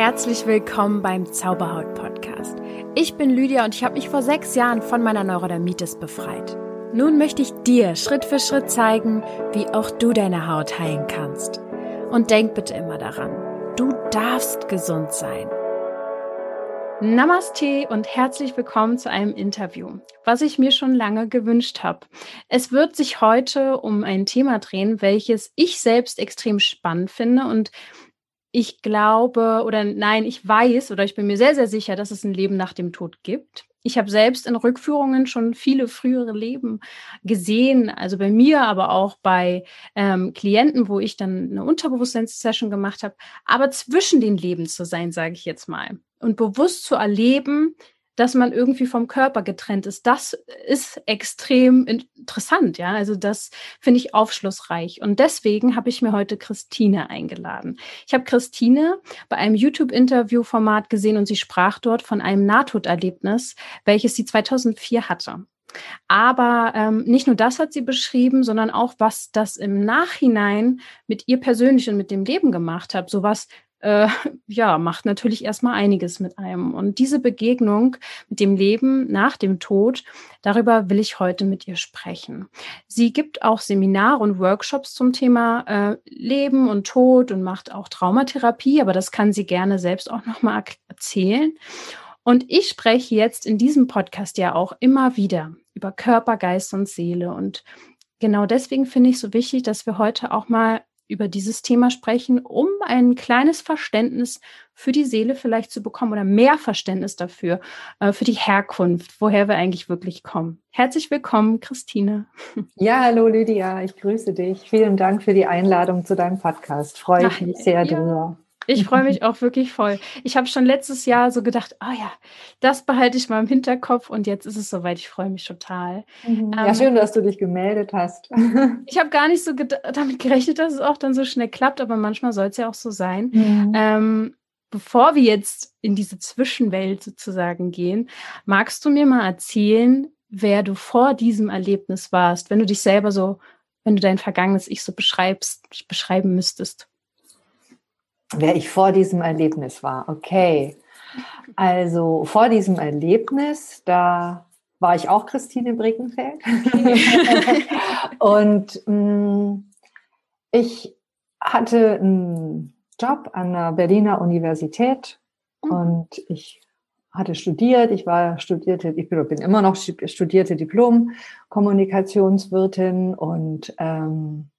Herzlich willkommen beim Zauberhaut Podcast. Ich bin Lydia und ich habe mich vor sechs Jahren von meiner Neurodermitis befreit. Nun möchte ich dir Schritt für Schritt zeigen, wie auch du deine Haut heilen kannst. Und denk bitte immer daran, du darfst gesund sein. Namaste und herzlich willkommen zu einem Interview, was ich mir schon lange gewünscht habe. Es wird sich heute um ein Thema drehen, welches ich selbst extrem spannend finde und ich glaube oder nein, ich weiß oder ich bin mir sehr, sehr sicher, dass es ein Leben nach dem Tod gibt. Ich habe selbst in Rückführungen schon viele frühere Leben gesehen, also bei mir, aber auch bei ähm, Klienten, wo ich dann eine Unterbewusstseinssession gemacht habe. Aber zwischen den Leben zu sein, sage ich jetzt mal, und bewusst zu erleben, dass man irgendwie vom Körper getrennt ist. Das ist extrem interessant, ja. Also das finde ich aufschlussreich. Und deswegen habe ich mir heute Christine eingeladen. Ich habe Christine bei einem YouTube-Interview-Format gesehen und sie sprach dort von einem Nahtoderlebnis, welches sie 2004 hatte. Aber ähm, nicht nur das hat sie beschrieben, sondern auch, was das im Nachhinein mit ihr persönlich und mit dem Leben gemacht hat. Sowas äh, ja, macht natürlich erstmal einiges mit einem. Und diese Begegnung mit dem Leben nach dem Tod, darüber will ich heute mit ihr sprechen. Sie gibt auch Seminare und Workshops zum Thema äh, Leben und Tod und macht auch Traumatherapie, aber das kann sie gerne selbst auch nochmal erzählen. Und ich spreche jetzt in diesem Podcast ja auch immer wieder über Körper, Geist und Seele. Und genau deswegen finde ich so wichtig, dass wir heute auch mal über dieses Thema sprechen, um ein kleines Verständnis für die Seele vielleicht zu bekommen oder mehr Verständnis dafür, äh, für die Herkunft, woher wir eigentlich wirklich kommen. Herzlich willkommen, Christine. Ja, hallo Lydia, ich grüße dich. Vielen Dank für die Einladung zu deinem Podcast. Freue ich mich sehr ja. drüber. Ich freue mich auch wirklich voll. Ich habe schon letztes Jahr so gedacht, oh ja, das behalte ich mal im Hinterkopf und jetzt ist es soweit. Ich freue mich total. Mhm. Ja, ähm, schön, dass du dich gemeldet hast. ich habe gar nicht so damit gerechnet, dass es auch dann so schnell klappt, aber manchmal soll es ja auch so sein. Mhm. Ähm, bevor wir jetzt in diese Zwischenwelt sozusagen gehen, magst du mir mal erzählen, wer du vor diesem Erlebnis warst, wenn du dich selber so, wenn du dein vergangenes Ich so beschreibst, beschreiben müsstest? Wer ich vor diesem Erlebnis war. Okay. Also vor diesem Erlebnis, da war ich auch Christine Bregenfeld. und mh, mm, ich hatte einen Job an der Berliner Universität mhm. und ich hatte studiert, ich war studierte, ich bin immer noch studierte Diplom-Kommunikationswirtin und ähm,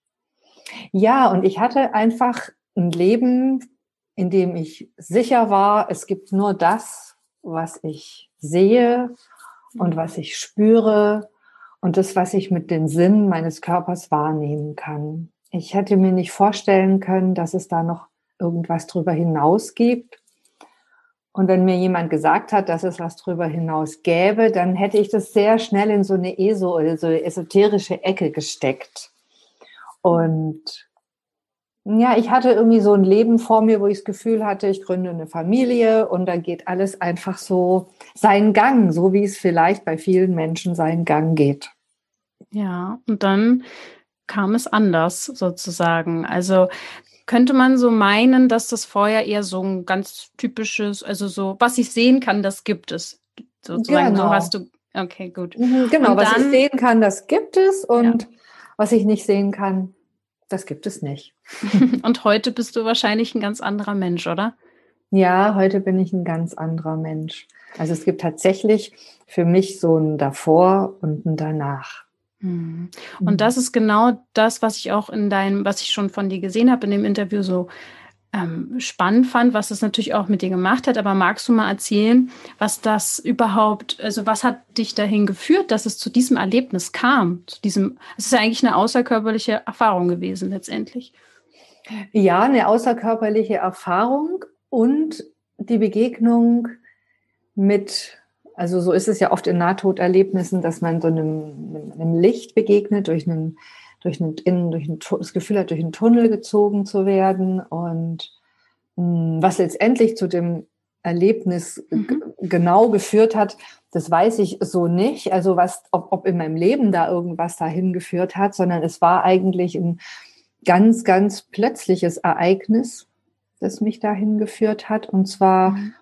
ja, und ich hatte einfach ein Leben, in dem ich sicher war, es gibt nur das, was ich sehe und was ich spüre und das, was ich mit den Sinnen meines Körpers wahrnehmen kann. Ich hätte mir nicht vorstellen können, dass es da noch irgendwas drüber hinaus gibt. Und wenn mir jemand gesagt hat, dass es was drüber hinaus gäbe, dann hätte ich das sehr schnell in so eine ESO oder so esoterische Ecke gesteckt. Und ja, ich hatte irgendwie so ein Leben vor mir, wo ich das Gefühl hatte, ich gründe eine Familie und da geht alles einfach so seinen Gang, so wie es vielleicht bei vielen Menschen seinen Gang geht. Ja, und dann kam es anders sozusagen. Also könnte man so meinen, dass das vorher eher so ein ganz typisches, also so, was ich sehen kann, das gibt es. Sozusagen, genau. so hast du, okay, gut. Mhm, genau, und was dann, ich sehen kann, das gibt es und ja. was ich nicht sehen kann, das gibt es nicht. Und heute bist du wahrscheinlich ein ganz anderer Mensch, oder? Ja, heute bin ich ein ganz anderer Mensch. Also es gibt tatsächlich für mich so ein davor und ein danach. Hm. Und das ist genau das, was ich auch in deinem, was ich schon von dir gesehen habe in dem Interview so ähm, spannend fand, was es natürlich auch mit dir gemacht hat. Aber magst du mal erzählen, was das überhaupt, also was hat dich dahin geführt, dass es zu diesem Erlebnis kam? Zu diesem, es ist ja eigentlich eine außerkörperliche Erfahrung gewesen letztendlich. Ja, eine außerkörperliche Erfahrung und die Begegnung mit, also so ist es ja oft in Nahtoderlebnissen, dass man so einem, einem Licht begegnet durch einen durch, einen, in, durch ein, das Gefühl hat, durch einen Tunnel gezogen zu werden und mh, hm, was letztendlich zu dem Erlebnis mhm. genau geführt hat, das weiß ich so nicht. Also was, ob, ob in meinem Leben da irgendwas dahin geführt hat, sondern es war eigentlich ein ganz, ganz plötzliches Ereignis, das mich dahin geführt hat. Und zwar mhm.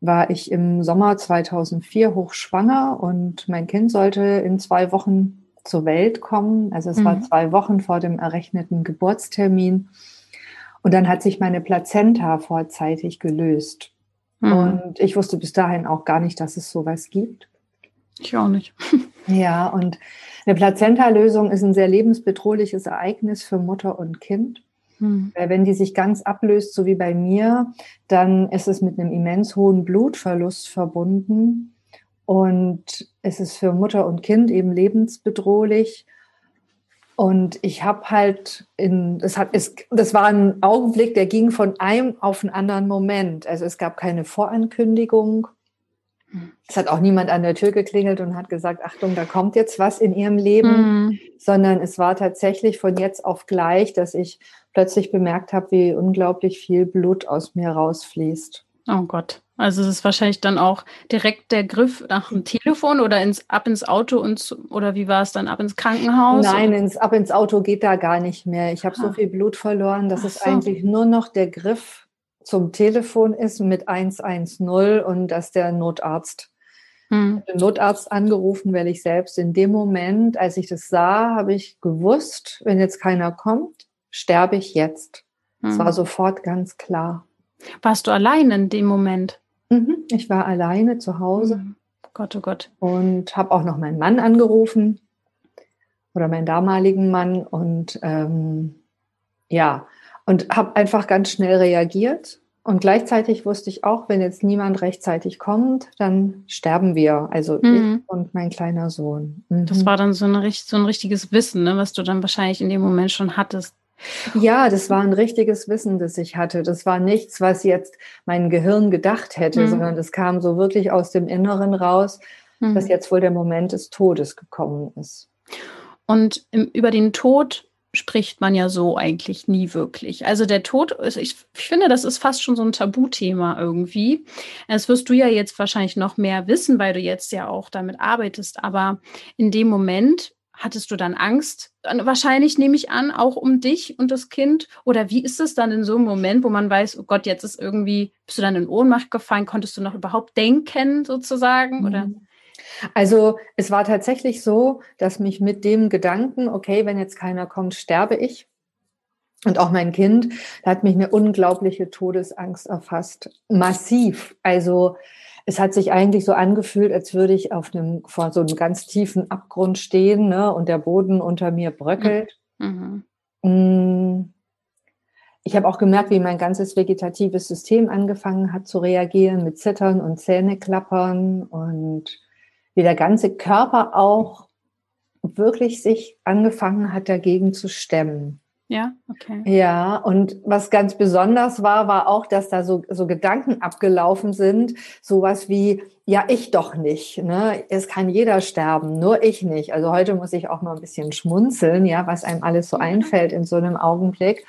war ich im Sommer 2004 hochschwanger und mein Kind sollte in zwei Wochen zur Welt kommen. Also es mhm. war zwei Wochen vor dem errechneten Geburtstermin. Und dann hat sich meine Plazenta vorzeitig gelöst. Mhm. Und ich wusste bis dahin auch gar nicht, dass es sowas gibt. Ich auch nicht. ja, und eine Plazenta-Lösung ist ein sehr lebensbedrohliches Ereignis für Mutter und Kind. Hm. Weil wenn die sich ganz ablöst, so wie bei mir, dann ist es mit einem immens hohen Blutverlust verbunden. Und es ist für Mutter und Kind eben lebensbedrohlich. Und ich habe halt in, das hat, es, das war ein Augenblick, der ging von einem auf einen anderen Moment. Also es gab keine Vorankündigung. Es hat auch niemand an der Tür geklingelt und hat gesagt, Achtung, da kommt jetzt was in ihrem Leben, mhm. sondern es war tatsächlich von jetzt auf gleich, dass ich plötzlich bemerkt habe, wie unglaublich viel Blut aus mir rausfließt. Oh Gott. Also es ist wahrscheinlich dann auch direkt der Griff nach dem Telefon oder ins, ab ins Auto und oder wie war es dann ab ins Krankenhaus? Nein, ins, ab ins Auto geht da gar nicht mehr. Ich habe ah. so viel Blut verloren, dass Ach es so. eigentlich nur noch der Griff zum Telefon ist mit 110 und dass der Notarzt hm. den Notarzt angerufen, weil ich selbst in dem Moment, als ich das sah, habe ich gewusst, wenn jetzt keiner kommt, sterbe ich jetzt. Es hm. war sofort ganz klar. Warst du allein in dem Moment? Mhm, ich war alleine zu Hause. Hm. Gott, oh Gott. Und habe auch noch meinen Mann angerufen oder meinen damaligen Mann und ähm, ja, und habe einfach ganz schnell reagiert. Und gleichzeitig wusste ich auch, wenn jetzt niemand rechtzeitig kommt, dann sterben wir. Also mhm. ich und mein kleiner Sohn. Mhm. Das war dann so, eine, so ein richtiges Wissen, ne, was du dann wahrscheinlich in dem Moment schon hattest. Ja, das war ein richtiges Wissen, das ich hatte. Das war nichts, was jetzt mein Gehirn gedacht hätte, mhm. sondern das kam so wirklich aus dem Inneren raus, mhm. dass jetzt wohl der Moment des Todes gekommen ist. Und im, über den Tod spricht man ja so eigentlich nie wirklich. Also der Tod, ich, ich finde, das ist fast schon so ein Tabuthema irgendwie. Das wirst du ja jetzt wahrscheinlich noch mehr wissen, weil du jetzt ja auch damit arbeitest. Aber in dem Moment hattest du dann Angst? Wahrscheinlich nehme ich an, auch um dich und das Kind. Oder wie ist es dann in so einem Moment, wo man weiß, oh Gott, jetzt ist irgendwie, bist du dann in Ohnmacht gefallen? Konntest du noch überhaupt denken sozusagen? Oder? Mhm. Also es war tatsächlich so, dass mich mit dem Gedanken, okay, wenn jetzt keiner kommt, sterbe ich. Und auch mein Kind, da hat mich eine unglaubliche Todesangst erfasst. Massiv. Also es hat sich eigentlich so angefühlt, als würde ich auf einem, vor so einem ganz tiefen Abgrund stehen ne, und der Boden unter mir bröckelt. Mhm. Mm. Ich habe auch gemerkt, wie mein ganzes vegetatives System angefangen hat zu reagieren mit Zittern und Zähneklappern und wie der ganze Körper auch wirklich sich angefangen hat, dagegen zu stemmen. Ja, okay. Ja, und was ganz besonders war, war auch, dass da so, so Gedanken abgelaufen sind, sowas wie, ja, ich doch nicht, ne? Es kann jeder sterben, nur ich nicht. Also heute muss ich auch mal ein bisschen schmunzeln, ja, was einem alles so einfällt in so einem Augenblick.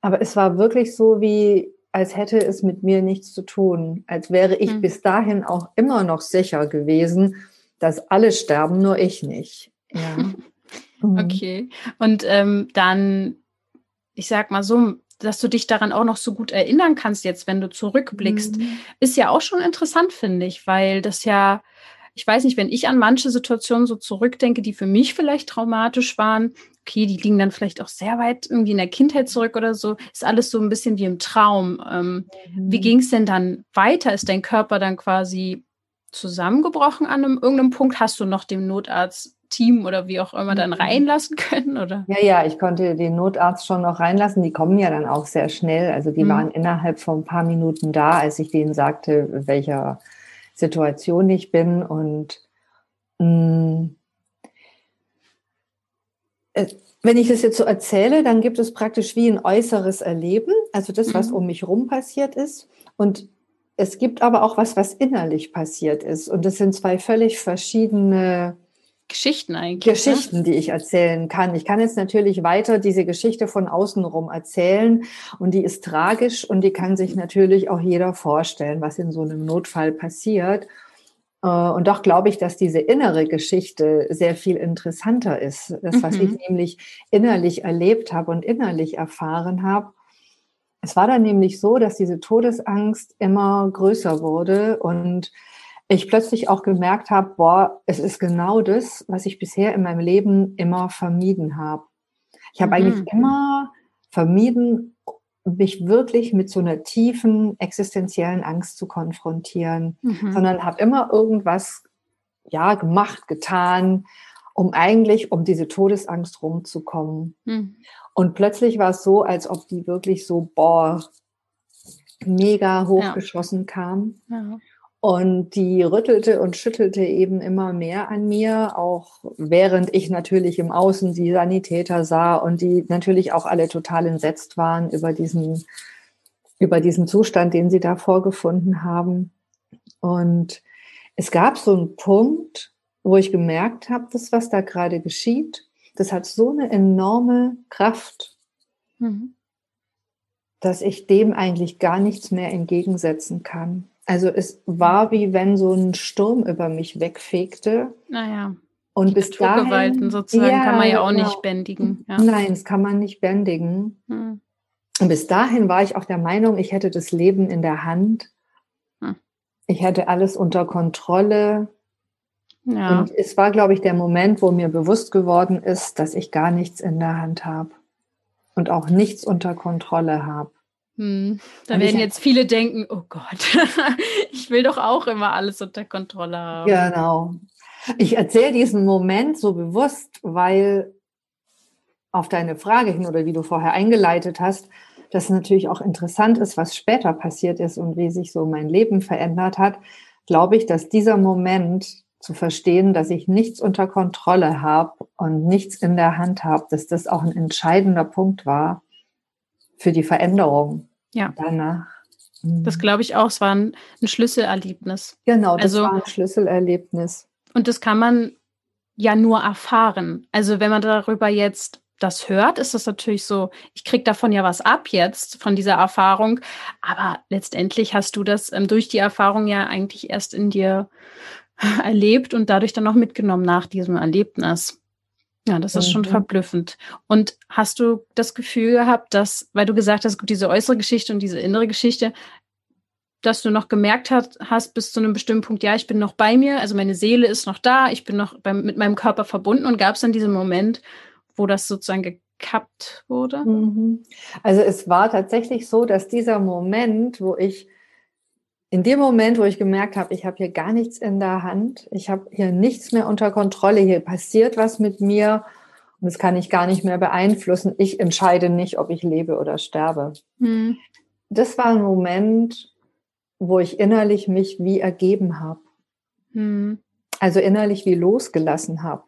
Aber es war wirklich so wie, als hätte es mit mir nichts zu tun, als wäre ich mhm. bis dahin auch immer noch sicher gewesen, dass alle sterben, nur ich nicht. Ja. Mhm. Okay. Und ähm, dann, ich sag mal so, dass du dich daran auch noch so gut erinnern kannst, jetzt, wenn du zurückblickst, mhm. ist ja auch schon interessant, finde ich, weil das ja, ich weiß nicht, wenn ich an manche Situationen so zurückdenke, die für mich vielleicht traumatisch waren, okay, die liegen dann vielleicht auch sehr weit irgendwie in der Kindheit zurück oder so, ist alles so ein bisschen wie im Traum. Ähm, mhm. Wie ging es denn dann weiter? Ist dein Körper dann quasi zusammengebrochen an einem, irgendeinem Punkt? Hast du noch dem Notarzt Team oder wie auch immer dann mhm. reinlassen können, oder? Ja, ja, ich konnte den Notarzt schon noch reinlassen. Die kommen ja dann auch sehr schnell. Also die mhm. waren innerhalb von ein paar Minuten da, als ich denen sagte, welcher Situation ich bin. Und mh, mm, äh, wenn ich das jetzt so erzähle, dann gibt es praktisch wie ein äußeres Erleben, also das, was mhm. um mich rum passiert ist. Und es gibt aber auch was, was innerlich passiert ist. Und das sind zwei völlig verschiedene Geschichten eigentlich. Ne? Geschichten, ne? die ich erzählen kann. Ich kann jetzt natürlich weiter diese Geschichte von außen rum erzählen und die ist tragisch und die kann sich natürlich auch jeder vorstellen, was in so einem Notfall passiert. Äh, und doch glaube ich, dass diese innere Geschichte sehr viel interessanter ist. Das, was mhm. ich nämlich innerlich erlebt habe und innerlich erfahren habe. es war dann nämlich so, dass diese Todesangst immer größer wurde und ich plötzlich auch gemerkt habe, boah, es ist genau das, was ich bisher in meinem Leben immer vermieden habe. Ich habe mhm. eigentlich immer vermieden, mich wirklich mit so einer tiefen existenziellen Angst zu konfrontieren, mhm. sondern habe immer irgendwas ja gemacht, getan, um eigentlich um diese Todesangst rumzukommen. Mhm. Und plötzlich war es so, als ob die wirklich so boah mega hochgeschossen ja. kam. Ja. Und die rüttelte und schüttelte eben immer mehr an mir, auch während ich natürlich im Außen die Sanitäter sah und die natürlich auch alle total entsetzt waren über diesen, über diesen Zustand, den sie da vorgefunden haben. Und es gab so einen Punkt, wo ich gemerkt habe, das, was da gerade geschieht, das hat so eine enorme Kraft, mhm. dass ich dem eigentlich gar nichts mehr entgegensetzen kann. Also es war wie wenn so ein Sturm über mich wegfegte. Naja. Und bis dahin sozusagen ja, kann man ja auch genau. nicht bändigen. Ja. Nein, das kann man nicht bändigen. Hm. Und bis dahin war ich auch der Meinung, ich hätte das Leben in der Hand. Hm. Ich hätte alles unter Kontrolle. Ja. Und es war, glaube ich, der Moment, wo mir bewusst geworden ist, dass ich gar nichts in der Hand habe und auch nichts unter Kontrolle habe. Hm, da werden jetzt viele denken, oh Gott, ich will doch auch immer alles unter Kontrolle haben. Genau. Ich erzähle diesen Moment so bewusst, weil auf deine Frage hin oder wie du vorher eingeleitet hast, das natürlich auch interessant ist, was später passiert ist und wie sich so mein Leben verändert hat, glaube ich, dass dieser Moment zu verstehen, dass ich nichts unter Kontrolle habe und nichts in der Hand habe, dass das auch ein entscheidender Punkt war, für die Veränderung ja. danach. Das mhm. glaube ich auch. Es war ein, ein Schlüsselerlebnis. Genau, das also, war ein Schlüsselerlebnis. Und das kann man ja nur erfahren. Also wenn man darüber jetzt das hört, ist das natürlich so, ich kriege davon ja was ab jetzt, von dieser Erfahrung. Aber letztendlich hast du das ähm, durch die Erfahrung ja eigentlich erst in dir erlebt und dadurch dann auch mitgenommen nach diesem Erlebnis. Ja, das ist schon mhm. verblüffend. Und hast du das Gefühl gehabt, dass, weil du gesagt hast, gut, diese äußere Geschichte und diese innere Geschichte, dass du noch gemerkt hast, hast bis zu einem bestimmten Punkt, ja, ich bin noch bei mir, also meine Seele ist noch da, ich bin noch beim, mit meinem Körper verbunden und gab es dann diesen Moment, wo das sozusagen gekappt wurde? Mhm. Also es war tatsächlich so, dass dieser Moment, wo ich in dem Moment, wo ich gemerkt habe, ich habe hier gar nichts in der Hand, ich habe hier nichts mehr unter Kontrolle, hier passiert was mit mir und das kann ich gar nicht mehr beeinflussen. Ich entscheide nicht, ob ich lebe oder sterbe. Hm. Das war ein Moment, wo ich innerlich mich wie ergeben habe. Hm. Also innerlich wie losgelassen habe.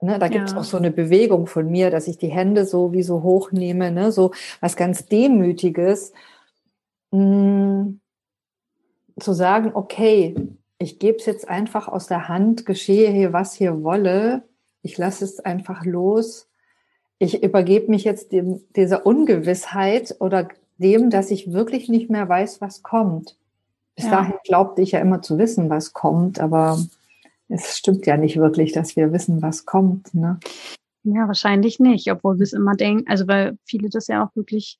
Ne, da gibt es ja. auch so eine Bewegung von mir, dass ich die Hände so wie so hochnehme, ne, so was ganz Demütiges. Hm zu sagen, okay, ich gebe es jetzt einfach aus der Hand, geschehe hier, was hier wolle, ich lasse es einfach los, ich übergebe mich jetzt dem, dieser Ungewissheit oder dem, dass ich wirklich nicht mehr weiß, was kommt. Bis ja. dahin glaubte ich ja immer zu wissen, was kommt, aber es stimmt ja nicht wirklich, dass wir wissen, was kommt. Ne? Ja, wahrscheinlich nicht, obwohl wir es immer denken, also weil viele das ja auch wirklich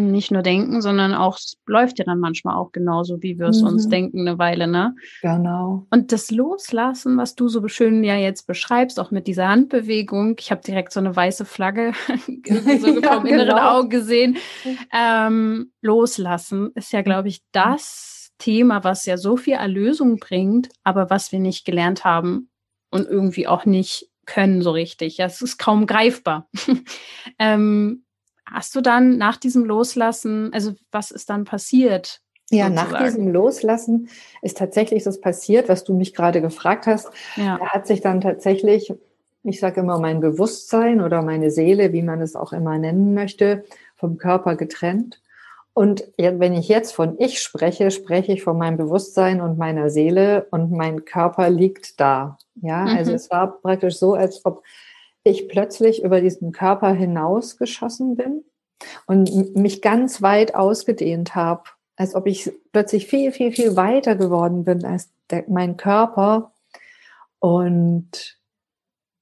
nicht nur denken, sondern auch läuft ja dann manchmal auch genauso, wie wir es mhm. uns denken, eine Weile, ne? Genau. Und das Loslassen, was du so schön ja jetzt beschreibst, auch mit dieser Handbewegung, ich habe direkt so eine weiße Flagge so ja, vom inneren genau. Auge gesehen. Ähm, loslassen ist ja, glaube ich, das Thema, was ja so viel Erlösung bringt, aber was wir nicht gelernt haben und irgendwie auch nicht können so richtig. Ja, es ist kaum greifbar. ähm, Hast du dann nach diesem Loslassen, also was ist dann passiert? Ja, sozusagen? nach diesem Loslassen ist tatsächlich das passiert, was du mich gerade gefragt hast. Ja. Da hat sich dann tatsächlich, ich sage immer, mein Bewusstsein oder meine Seele, wie man es auch immer nennen möchte, vom Körper getrennt. Und wenn ich jetzt von ich spreche, spreche ich von meinem Bewusstsein und meiner Seele und mein Körper liegt da. Ja, also mhm. also es war praktisch so, als ob ich plötzlich über diesen Körper hinausgeschossen bin und mich ganz weit ausgedehnt habe, als ob ich plötzlich viel, viel, viel weiter geworden bin als der, mein Körper. Und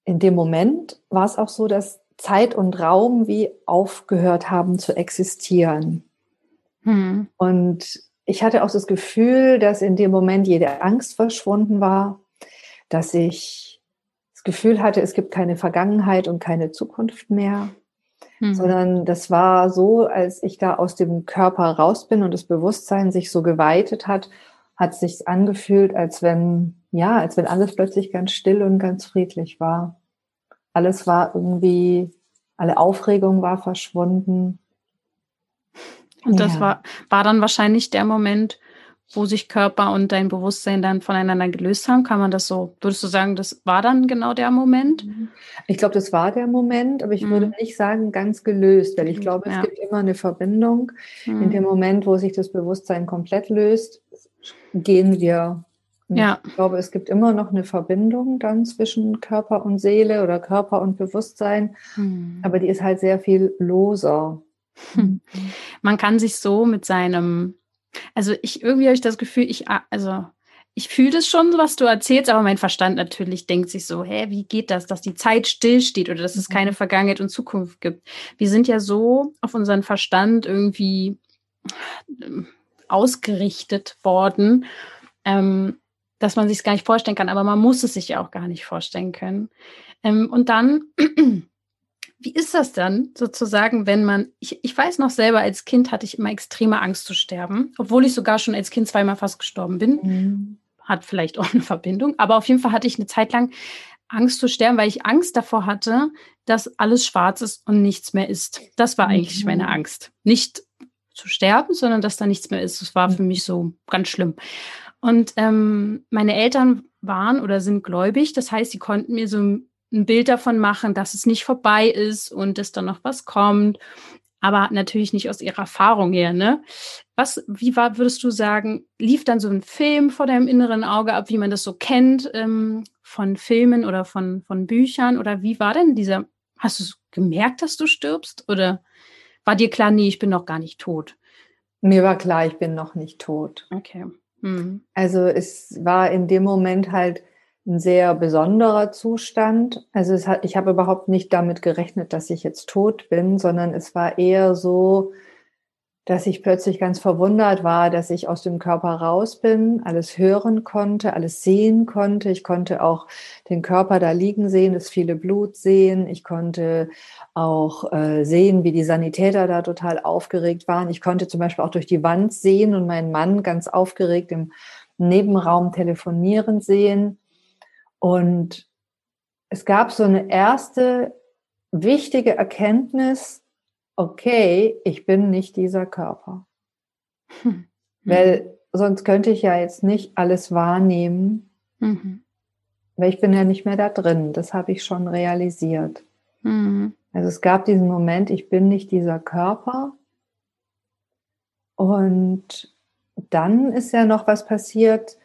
in dem Moment war es auch so, dass Zeit und Raum wie aufgehört haben zu existieren. Mhm. Und ich hatte auch das Gefühl, dass in dem Moment jede Angst verschwunden war, dass ich Gefühl hatte, es gibt keine Vergangenheit und keine Zukunft mehr, mhm. sondern das war so, als ich da aus dem Körper raus bin und das Bewusstsein sich so geweitet hat, hat sich angefühlt, als wenn, ja, als wenn alles plötzlich ganz still und ganz friedlich war. Alles war irgendwie, alle Aufregung war verschwunden. Und das ja. war, war dann wahrscheinlich der Moment, wo sich Körper und dein Bewusstsein dann voneinander gelöst haben? Kann man das so, würdest du sagen, das war dann genau der Moment? Ich glaube, das war der Moment, aber ich mhm. würde nicht sagen, ganz gelöst, weil ich glaube, es ja. gibt immer eine Verbindung. Mhm. In dem Moment, wo sich das Bewusstsein komplett löst, gehen wir. Ja. Ich glaube, es gibt immer noch eine Verbindung dann zwischen Körper und Seele oder Körper und Bewusstsein, mhm. aber die ist halt sehr viel loser. Man kann sich so mit seinem also ich irgendwie habe ich das Gefühl, ich, also ich fühle das schon, was du erzählst, aber mein Verstand natürlich denkt sich so, hä, wie geht das, dass die Zeit stillsteht oder dass es keine mhm. Vergangenheit und Zukunft gibt? Wir sind ja so auf unseren Verstand irgendwie ähm, ausgerichtet worden, ähm, dass man sich es gar nicht vorstellen kann, aber man muss es sich ja auch gar nicht vorstellen können. Ähm, und dann wie ist das dann sozusagen, wenn man, ich, ich weiß noch selber, als Kind hatte ich immer extreme Angst zu sterben, obwohl ich sogar schon als Kind zweimal fast gestorben bin. Mhm. Hat vielleicht auch eine Verbindung, aber auf jeden Fall hatte ich eine Zeit lang Angst zu sterben, weil ich Angst davor hatte, dass alles schwarz ist und nichts mehr ist. Das war eigentlich mhm. meine Angst. Nicht zu sterben, sondern dass da nichts mehr ist. Das war für mich so ganz schlimm. Und ähm, meine Eltern waren oder sind gläubig, das heißt, sie konnten mir so ein Bild davon machen, dass es nicht vorbei ist und dass da noch was kommt. Aber natürlich nicht aus ihrer Erfahrung her, ne? Was, wie war, würdest du sagen, lief dann so ein Film vor deinem inneren Auge ab, wie man das so kennt, ähm, von Filmen oder von, von Büchern? Oder wie war denn dieser, hast du gemerkt, dass du stirbst? Oder war dir klar, nee, ich bin noch gar nicht tot? Mir war klar, ich bin noch nicht tot. Okay. Hm. Also es war in dem Moment halt, ein sehr besonderer Zustand. Also hat, ich habe überhaupt nicht damit gerechnet, dass ich jetzt tot bin, sondern es war eher so, dass ich plötzlich ganz verwundert war, dass ich aus dem Körper raus bin, alles hören konnte, alles sehen konnte. Ich konnte auch den Körper da liegen sehen, das viele Blut sehen. Ich konnte auch äh, sehen, wie die Sanitäter da total aufgeregt waren. Ich konnte zum Beispiel auch durch die Wand sehen und meinen Mann ganz aufgeregt im Nebenraum telefonieren sehen. Und es gab so eine erste wichtige Erkenntnis, okay, ich bin nicht dieser Körper. Hm. Weil sonst könnte ich ja jetzt nicht alles wahrnehmen, mhm. weil ich bin ja nicht mehr da drin. Das habe ich schon realisiert. Mhm. Also es gab diesen Moment, ich bin nicht dieser Körper. Und dann ist ja noch was passiert,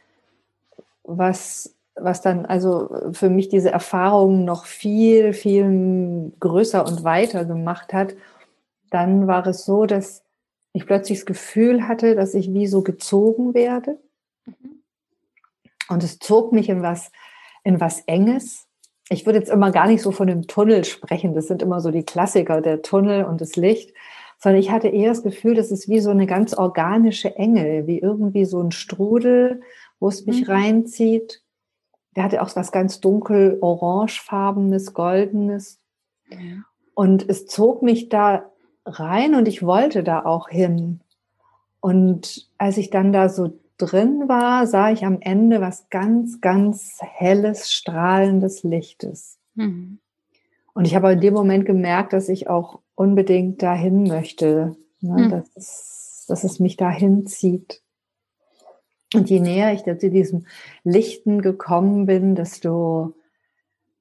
was was dann also für mich diese Erfahrung noch viel, viel größer und weiter gemacht hat, dann war es so, dass ich plötzlich das Gefühl hatte, dass ich wie so gezogen werde. Mhm. Und es zog mich in was, in was Enges. Ich würde jetzt immer gar nicht so von dem Tunnel sprechen. Das sind immer so die Klassiker, der Tunnel und das Licht. Sondern ich hatte eher das Gefühl, das ist wie so eine ganz organische Enge, wie irgendwie so ein Strudel, wo es mich mhm. reinzieht der hatte auch was ganz dunkel orangefarbenes, goldenes. Ja. Und es zog mich da rein und ich wollte da auch hin. Und als ich dann da so drin war, sah ich am Ende was ganz, ganz helles, strahlendes Lichtes. Mhm. Und ich habe in dem Moment gemerkt, dass ich auch unbedingt dahin möchte, ne? mhm. dass, es, dass es mich dahin zieht. Und je näher ich zu diesem Lichten gekommen bin, desto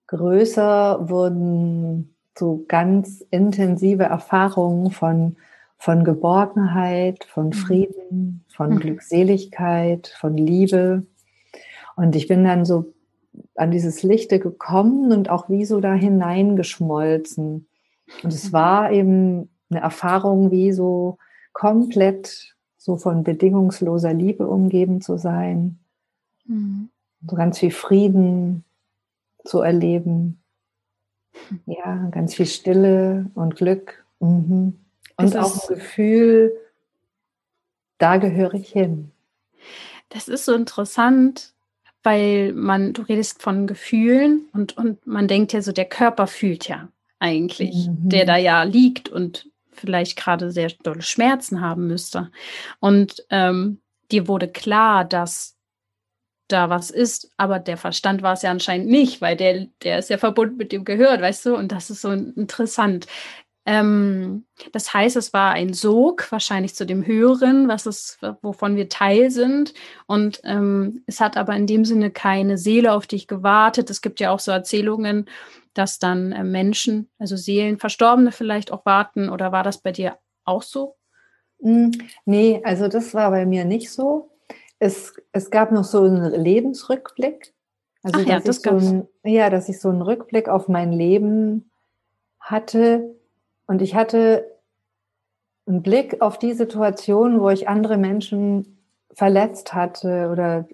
größer wurden so ganz intensive Erfahrungen von, von Geborgenheit, von mhm. Frieden, von mhm. Glückseligkeit, von Liebe. Und ich bin dann so an dieses Lichte gekommen und auch wie so da hineingeschmolzen. Und es mhm. war eben eine Erfahrung wie so komplett so von bedingungsloser Liebe umgeben zu sein, mhm. so ganz viel Frieden zu erleben, ja, ganz viel Stille und Glück mhm. und auch ein Gefühl da gehöre ich hin. Das ist so interessant, weil man, du redest von Gefühlen und, und man denkt ja so, der Körper fühlt ja eigentlich, mhm. der da ja liegt und vielleicht gerade sehr dolle Schmerzen haben müsste. Und ähm, dir wurde klar, dass da was ist, aber der Verstand war es ja anscheinend nicht, weil der, der ist ja verbunden mit dem Gehör, weißt du, und das ist so interessant. Ähm, das heißt, es war ein Sog, wahrscheinlich zu dem Höheren, was es, wovon wir Teil sind. Und ähm, es hat aber in dem Sinne keine Seele auf dich gewartet. Es gibt ja auch so Erzählungen, dass dann äh, Menschen, also Seelen, Verstorbene vielleicht auch warten. Oder war das bei dir auch so? Hm, nee, also das war bei mir nicht so. Es, es gab noch so einen Lebensrückblick. Also, Ach ja, das so ein, ja, dass ich so einen Rückblick auf mein Leben hatte. Und ich hatte einen Blick auf die Situation, wo ich andere Menschen verletzt hatte oder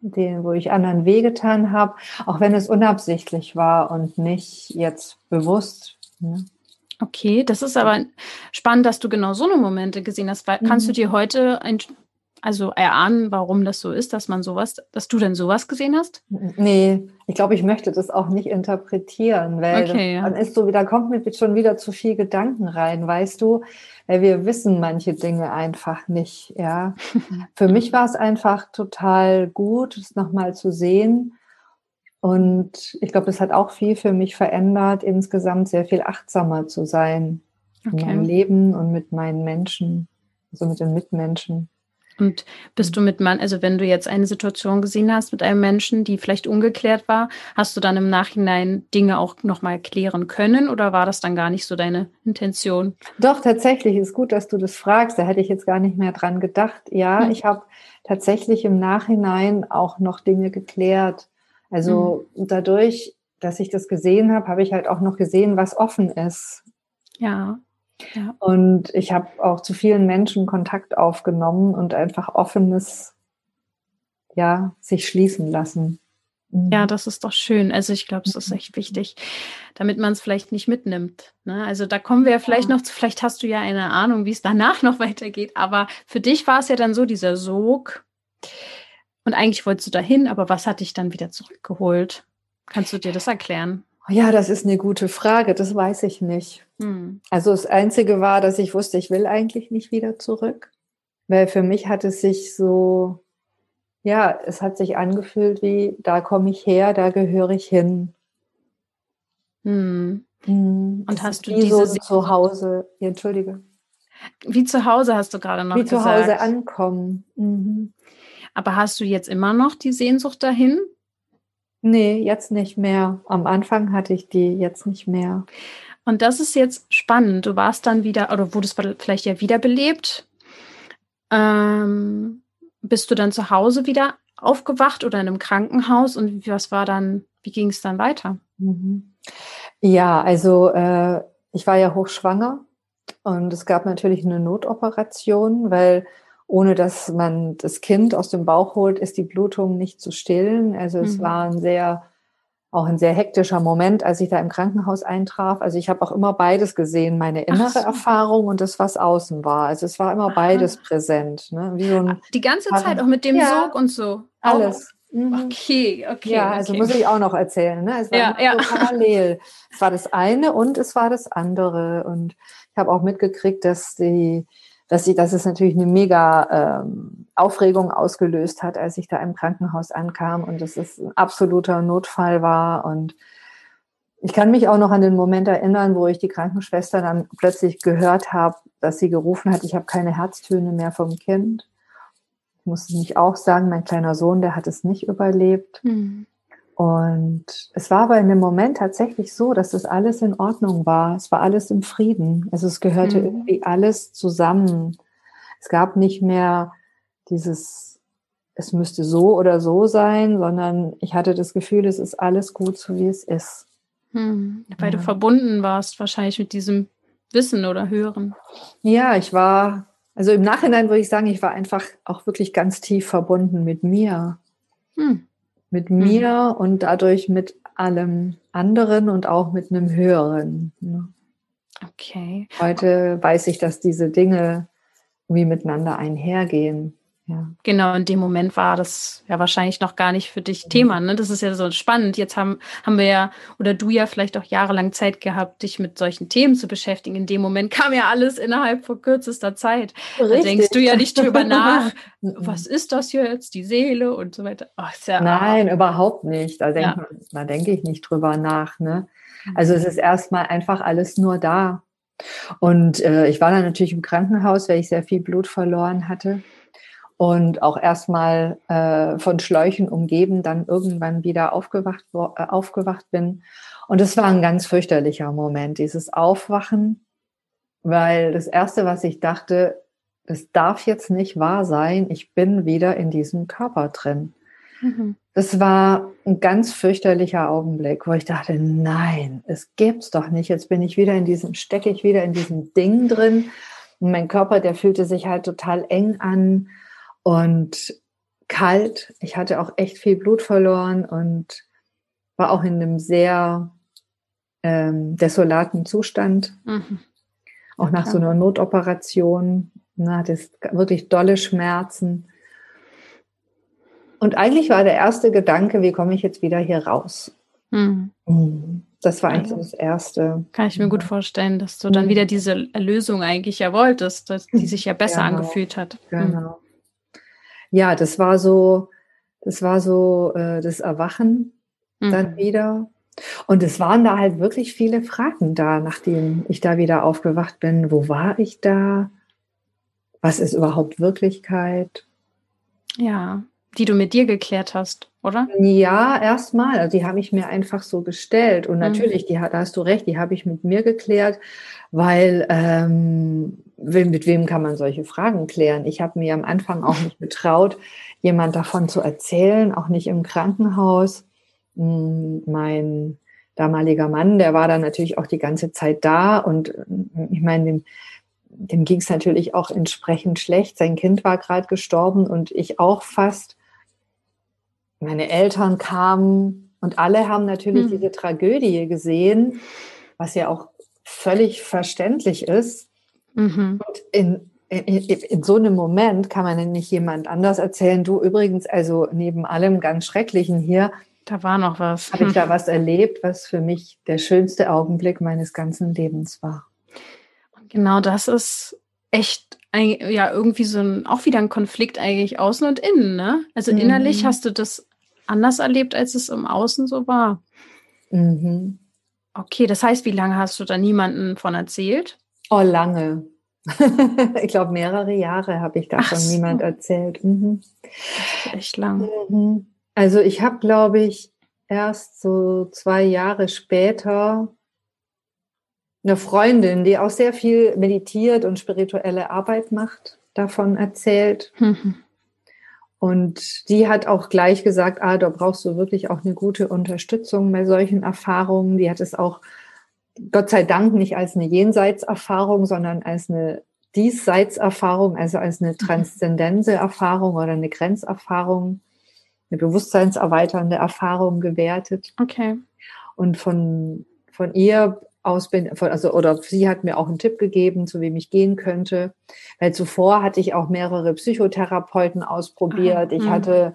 den, wo ich anderen wehgetan habe, auch wenn es unabsichtlich war und nicht jetzt bewusst. Ne? Okay, das ist aber spannend, dass du genau so eine Momente gesehen hast. Kannst du mhm. dir heute ein, also erahnen, warum das so ist, dass man sowas, dass du denn sowas gesehen hast? Nee, ich glaube, ich möchte das auch nicht interpretieren, weil okay, ja. dann ist so wieder, kommt mir schon wieder zu viel Gedanken rein, weißt du? Weil wir wissen manche Dinge einfach nicht, ja. Für mich war es einfach total gut, es nochmal zu sehen. Und ich glaube, das hat auch viel für mich verändert, insgesamt sehr viel achtsamer zu sein okay. in meinem Leben und mit meinen Menschen, also mit den Mitmenschen. Und bist du mit Mann, also wenn du jetzt eine Situation gesehen hast mit einem Menschen, die vielleicht ungeklärt war, hast du dann im Nachhinein Dinge auch nochmal klären können oder war das dann gar nicht so deine Intention? Doch, tatsächlich ist gut, dass du das fragst. Da hätte ich jetzt gar nicht mehr dran gedacht. Ja, hm. ich habe tatsächlich im Nachhinein auch noch Dinge geklärt. Also hm. dadurch, dass ich das gesehen habe, habe ich halt auch noch gesehen, was offen ist. Ja. Ja. Und ich habe auch zu vielen Menschen Kontakt aufgenommen und einfach offenes, ja, sich schließen lassen. Mhm. Ja, das ist doch schön. Also ich glaube, es ist echt wichtig, damit man es vielleicht nicht mitnimmt. Ne? Also da kommen wir ja vielleicht ja. noch zu, vielleicht hast du ja eine Ahnung, wie es danach noch weitergeht. Aber für dich war es ja dann so dieser Sog. Und eigentlich wolltest du dahin, aber was hat dich dann wieder zurückgeholt? Kannst du dir das erklären? Ja, das ist eine gute Frage. Das weiß ich nicht. Hm. Also das Einzige war, dass ich wusste, ich will eigentlich nicht wieder zurück. Weil für mich hat es sich so, ja, es hat sich angefühlt wie, da komme ich her, da gehöre ich hin. Hm. Hm. Und hast du diese so zu Hause, ja, entschuldige. Wie zu Hause hast du gerade noch wie gesagt. Wie zu Hause ankommen. Mhm. Aber hast du jetzt immer noch die Sehnsucht dahin? Nee, jetzt nicht mehr. Am Anfang hatte ich die, jetzt nicht mehr. Und das ist jetzt spannend. Du warst dann wieder, oder wurdest vielleicht ja wiederbelebt. Ähm, bist du dann zu Hause wieder aufgewacht oder in einem Krankenhaus? Und was war dann, wie ging es dann weiter? Mhm. Ja, also äh, ich war ja hochschwanger und es gab natürlich eine Notoperation, weil ohne dass man das Kind aus dem Bauch holt, ist die Blutung nicht zu stillen. Also es mhm. war ein sehr, auch ein sehr hektischer Moment, als ich da im Krankenhaus eintraf. Also ich habe auch immer beides gesehen, meine innere so. Erfahrung und das, was außen war. Also es war immer Aha. beides präsent. Ne? Wie so ein, die ganze Zeit auch mit dem ja, Sog und so. Alles. Mhm. Okay, okay. Ja, also muss ich auch noch erzählen. Ne? Es war ja, ja. So parallel. es war das eine und es war das andere. Und ich habe auch mitgekriegt, dass die dass sie, dass es natürlich eine mega ähm, Aufregung ausgelöst hat, als ich da im Krankenhaus ankam und dass es ein absoluter Notfall war. Und ich kann mich auch noch an den Moment erinnern, wo ich die Krankenschwester dann plötzlich gehört habe, dass sie gerufen hat, ich habe keine Herztöne mehr vom Kind. Ich muss nicht auch sagen, mein kleiner Sohn, der hat es nicht überlebt. Mhm. Und es war aber in dem Moment tatsächlich so, dass das alles in Ordnung war. Es war alles im Frieden. Also es gehörte mhm. irgendwie alles zusammen. Es gab nicht mehr dieses, es müsste so oder so sein, sondern ich hatte das Gefühl, es ist alles gut, so wie es ist. Mhm. Weil ja. du verbunden warst wahrscheinlich mit diesem Wissen oder Hören. Ja, ich war, also im Nachhinein würde ich sagen, ich war einfach auch wirklich ganz tief verbunden mit mir. Mhm mit hm. mir mhm. und dadurch mit allem anderen und auch mit einem höheren. Ne? Okay. Heute weiß ich, dass diese Dinge wie miteinander einhergehen. Ja. Genau, in dem Moment war das ja wahrscheinlich noch gar nicht für dich Thema. Ne? Das ist ja so spannend. Jetzt haben, haben wir ja, oder du ja vielleicht auch jahrelang Zeit gehabt, dich mit solchen Themen zu beschäftigen. In dem Moment kam ja alles innerhalb von kürzester Zeit. Richtig. Da denkst du ja nicht drüber nach, was ist das jetzt, die Seele und so weiter. Oh, ja, Nein, überhaupt nicht. Da, denk, ja. da denke ich nicht drüber nach. Ne? Also es ist erstmal einfach alles nur da. Und äh, ich war dann natürlich im Krankenhaus, weil ich sehr viel Blut verloren hatte und auch erstmal äh, von Schläuchen umgeben, dann irgendwann wieder aufgewacht, äh, aufgewacht bin. Und es war ein ganz fürchterlicher Moment, dieses Aufwachen, weil das Erste, was ich dachte, das darf jetzt nicht wahr sein, ich bin wieder in diesem Körper drin. Mhm. Das war ein ganz fürchterlicher Augenblick, wo ich dachte, nein, es gibt's doch nicht. Jetzt bin ich wieder in diesem, stecke ich wieder in diesem Ding drin. Und mein Körper, der fühlte sich halt total eng an und kalt. Ich hatte auch echt viel Blut verloren und war auch in einem sehr ähm, desolaten Zustand. Mhm. Auch nach so einer Notoperation. Ne, hatte wirklich dolle Schmerzen. Und eigentlich war der erste Gedanke, wie komme ich jetzt wieder hier raus? Mhm. mhm. Das war eigentlich das Erste. Kann ich mir gut vorstellen, dass du dann mhm. wieder diese Erlösung eigentlich ja wolltest, dass die sich ja besser genau. angefühlt hat. Mhm. Genau. Ja, das war so, das war so äh, das Erwachen dann wieder. Und es waren da halt wirklich viele Fragen da, nachdem ich da wieder aufgewacht bin. Wo war ich da? Was ist überhaupt Wirklichkeit? Ja, die du mit dir geklärt hast, oder? Ja, erstmal. Also die habe ich mir einfach so gestellt. Und mhm. natürlich, die, da hast du recht, die habe ich mit mir geklärt, weil ähm, mit wem kann man solche Fragen klären? Ich habe mir am Anfang auch nicht getraut, jemand davon zu erzählen, auch nicht im Krankenhaus. Hm, mein damaliger Mann, der war dann natürlich auch die ganze Zeit da und ich meine, dem, dem ging es natürlich auch entsprechend schlecht. Sein Kind war gerade gestorben und ich auch fast meine Eltern kamen und alle haben natürlich hm. diese Tragödie gesehen, was ja auch völlig verständlich ist. Mhm. Und in, in, in, so einem Moment kann man nicht jemand anders erzählen, du übrigens, also neben allem ganz Schrecklichen hier, da war noch was. Habe ich da was erlebt, was für mich der schönste Augenblick meines ganzen Lebens war. Genau das ist echt ja irgendwie so ein, auch wieder ein Konflikt eigentlich außen und innen, ne? Also innerlich mhm. hast du das anders erlebt, als es im Außen so war. Mhm. Okay, das heißt, wie lange hast du da niemanden von erzählt? Oh, lange. ich glaube, mehrere Jahre habe ich davon so. niemand erzählt. Mhm. echt lang. Mhm. Also ich habe, glaube ich, erst so zwei Jahre später eine Freundin, die auch sehr viel meditiert und spirituelle Arbeit macht, davon erzählt. Mhm. Und die hat auch gleich gesagt, ah, da brauchst du wirklich auch eine gute Unterstützung bei solchen Erfahrungen. Die hat es auch, Gott sei Dank, nicht als eine Jenseitserfahrung, sondern als eine Diesseitserfahrung, also als eine mhm. transzendenze Erfahrung oder eine Grenzerfahrung, eine bewusstseinserweiternde Erfahrung gewertet. Okay. Und von, von ihr aus bin, also oder sie hat mir auch einen Tipp gegeben, zu wem ich gehen könnte. Weil zuvor hatte ich auch mehrere Psychotherapeuten ausprobiert. Ich mhm. hatte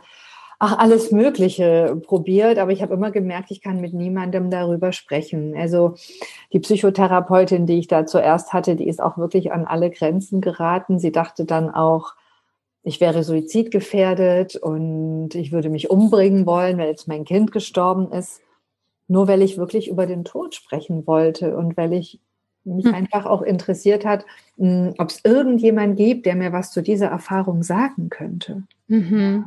ach, alles Mögliche probiert, aber ich habe immer gemerkt, ich kann mit niemandem darüber sprechen. Also die Psychotherapeutin, die ich da zuerst hatte, die ist auch wirklich an alle Grenzen geraten. Sie dachte dann auch, ich wäre suizidgefährdet und ich würde mich umbringen wollen, weil jetzt mein Kind gestorben ist nur weil ich wirklich über den Tod sprechen wollte und weil ich mich hm. einfach auch interessiert hat, hm, ob es irgendjemand gibt, der mir was zu dieser Erfahrung sagen könnte. Mhm.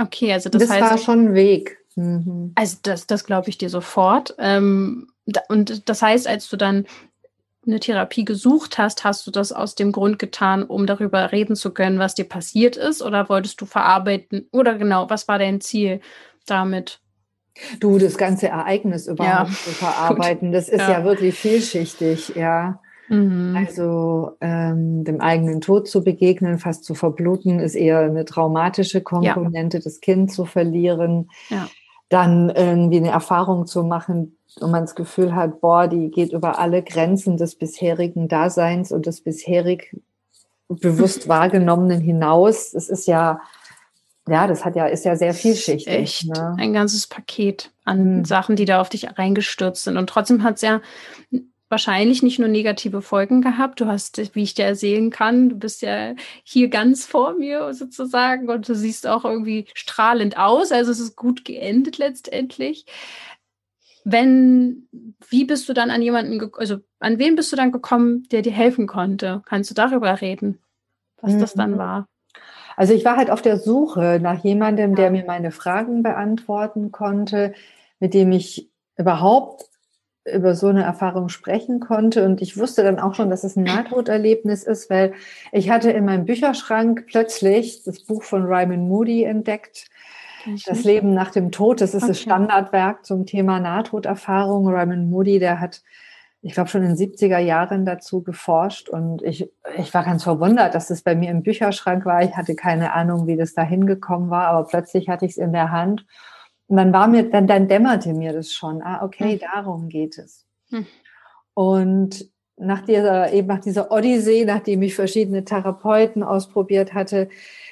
Okay, also das, das heißt, war schon ein Weg. Mhm. Also das, das glaube ich dir sofort. Ähm, und das heißt, als du dann eine Therapie gesucht hast, hast du das aus dem Grund getan, um darüber reden zu können, was dir passiert ist? Oder wolltest du verarbeiten? Oder genau, was war dein Ziel damit? Du, das ganze Ereignis überhaupt ja. zu verarbeiten, das ist ja. ja wirklich vielschichtig, ja. Mhm. Also ähm, dem eigenen Tod zu begegnen, fast zu verbluten, ist eher eine traumatische Komponente, ja. das Kind zu verlieren. Ja. Dann irgendwie eine Erfahrung zu machen, und man das Gefühl hat, boah, die geht über alle Grenzen des bisherigen Daseins und des bisherig bewusst wahrgenommenen hinaus. Es ist ja, ja, das hat ja, ist ja sehr vielschichtig. Echt ne? ein ganzes Paket an mhm. Sachen, die da auf dich reingestürzt sind. Und trotzdem hat es ja wahrscheinlich nicht nur negative Folgen gehabt. Du hast, wie ich dir erzählen kann, du bist ja hier ganz vor mir sozusagen und du siehst auch irgendwie strahlend aus. Also es ist gut geendet letztendlich. Wenn, wie bist du dann an jemanden, also an wen bist du dann gekommen, der dir helfen konnte? Kannst du darüber reden, was mhm. das dann mhm. war? Also ich war halt auf der Suche nach jemandem, der mir meine Fragen beantworten konnte, mit dem ich überhaupt über so eine Erfahrung sprechen konnte. Und ich wusste dann auch schon, dass es ein Nahtoderlebnis ist, weil ich hatte in meinem Bücherschrank plötzlich das Buch von Ryman Moody entdeckt. Das Leben nach dem Tod, das ist okay. das Standardwerk zum Thema Nahtoderfahrung. Ryman Moody, der hat, ich glaube, schon in den 70er Jahren dazu geforscht und ich, ich war ganz verwundert, dass es bei mir im Bücherschrank war. Ich hatte keine Ahnung, wie das da hingekommen war, aber plötzlich hatte ich es in der Hand und dann war mir, dann, dann dämmerte mir das schon, ah, okay, mhm. darum geht es. Mhm. Und nach dieser, eben nach dieser Odyssee, nachdem ich verschiedene Therapeuten ausprobiert hatte,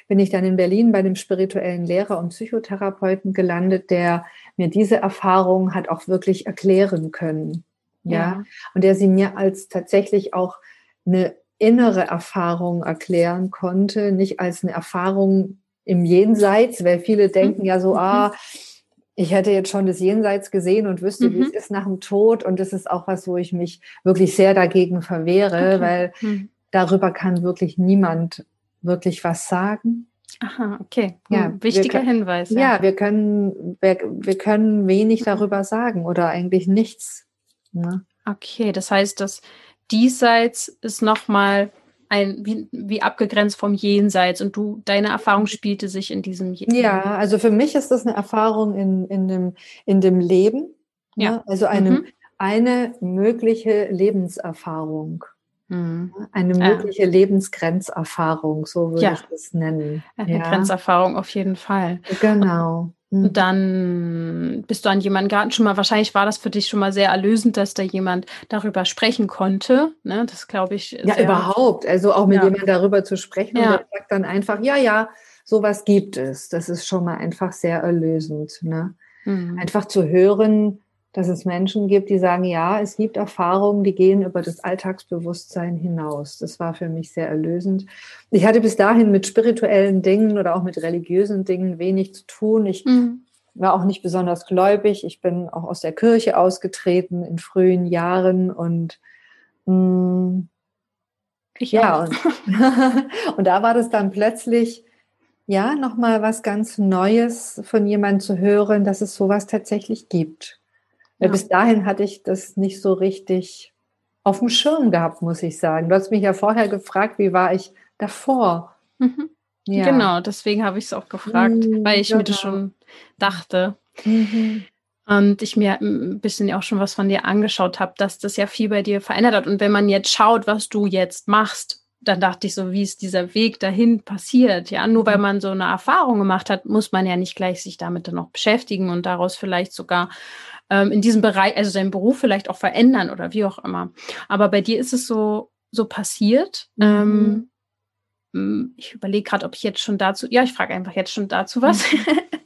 bin ich dann in Berlin bei dem spirituellen Lehrer und Psychotherapeuten gelandet, der mir diese Erfahrung hat auch wirklich erklären können. Ja. ja. Und der sie mir als tatsächlich auch eine innere Erfahrung erklären konnte, nicht als eine Erfahrung im Jenseits, weil viele denken ja so, mhm. ah, ich hätte jetzt schon das Jenseits gesehen und wüsste, mhm. wie es ist nach dem Tod. Und das ist auch was, wo ich mich wirklich sehr dagegen verwehre, okay. weil mhm. darüber kann wirklich niemand wirklich was sagen. Aha, okay. Ja, wichtiger können, Hinweis. Ja, ja wir können, wir, wir, können wenig mhm. darüber sagen oder eigentlich nichts. Ne? Okay, das heißt, das Diesseits ist nochmal ein, wie, wie abgegrenzt vom Jenseits und du, deine Erfahrung spielte sich in diesem Jenseits. Ja, also für mich ist das eine Erfahrung in, in, dem, in dem Leben. Ne? Ja. Ne? Also eine, mhm. eine mögliche Lebenserfahrung. Mhm. Eine mögliche ja. Lebensgrenzerfahrung, so würde ja. ich das nennen. Eine ja. Grenzerfahrung auf jeden Fall. Genau. Und mhm. dann bist du an jemanden geraten. Schon mal, wahrscheinlich war das für dich schon mal sehr erlösend, dass da jemand darüber sprechen konnte. Ne? Das glaube ich. Ja, überhaupt. Also auch mit ja. jemandem darüber zu sprechen. Ja. Und der sagt dann einfach, ja, ja, sowas gibt es. Das ist schon mal einfach sehr erlösend. Ne? Mhm. Einfach zu hören, dass es Menschen gibt, die sagen, ja, es gibt Erfahrungen, die gehen über das Alltagsbewusstsein hinaus. Das war für mich sehr erlösend. Ich hatte bis dahin mit spirituellen Dingen oder auch mit religiösen Dingen wenig zu tun. Ich mhm. war auch nicht besonders gläubig. Ich bin auch aus der Kirche ausgetreten in frühen Jahren und mh, mm, ich ja, und, und da war das dann plötzlich ja nochmal was ganz Neues von jemandem zu hören, dass es sowas tatsächlich gibt. Ja. Bis dahin hatte ich das nicht so richtig auf dem Schirm gehabt, muss ich sagen. Du hast mich ja vorher gefragt, wie war ich davor? Mhm. Ja. Genau, deswegen habe ich es auch gefragt, mhm, weil ich genau. mir das genau. schon dachte. Mhm. Und ich mir ein bisschen auch schon was von dir angeschaut habe, dass das ja viel bei dir verändert hat. Und wenn man jetzt schaut, was du jetzt machst, dann dachte ich so, wie ist dieser Weg dahin passiert? Ja, nur weil man so eine Erfahrung gemacht hat, muss man ja nicht gleich sich damit dann noch beschäftigen und daraus vielleicht sogar ähm, in diesem Bereich, also seinen Beruf vielleicht auch verändern oder wie auch immer. Aber bei dir ist es so, so passiert. Mhm. Ähm, ich überlege gerade, ob ich jetzt schon dazu, ja, ich frage einfach jetzt schon dazu was. Mhm.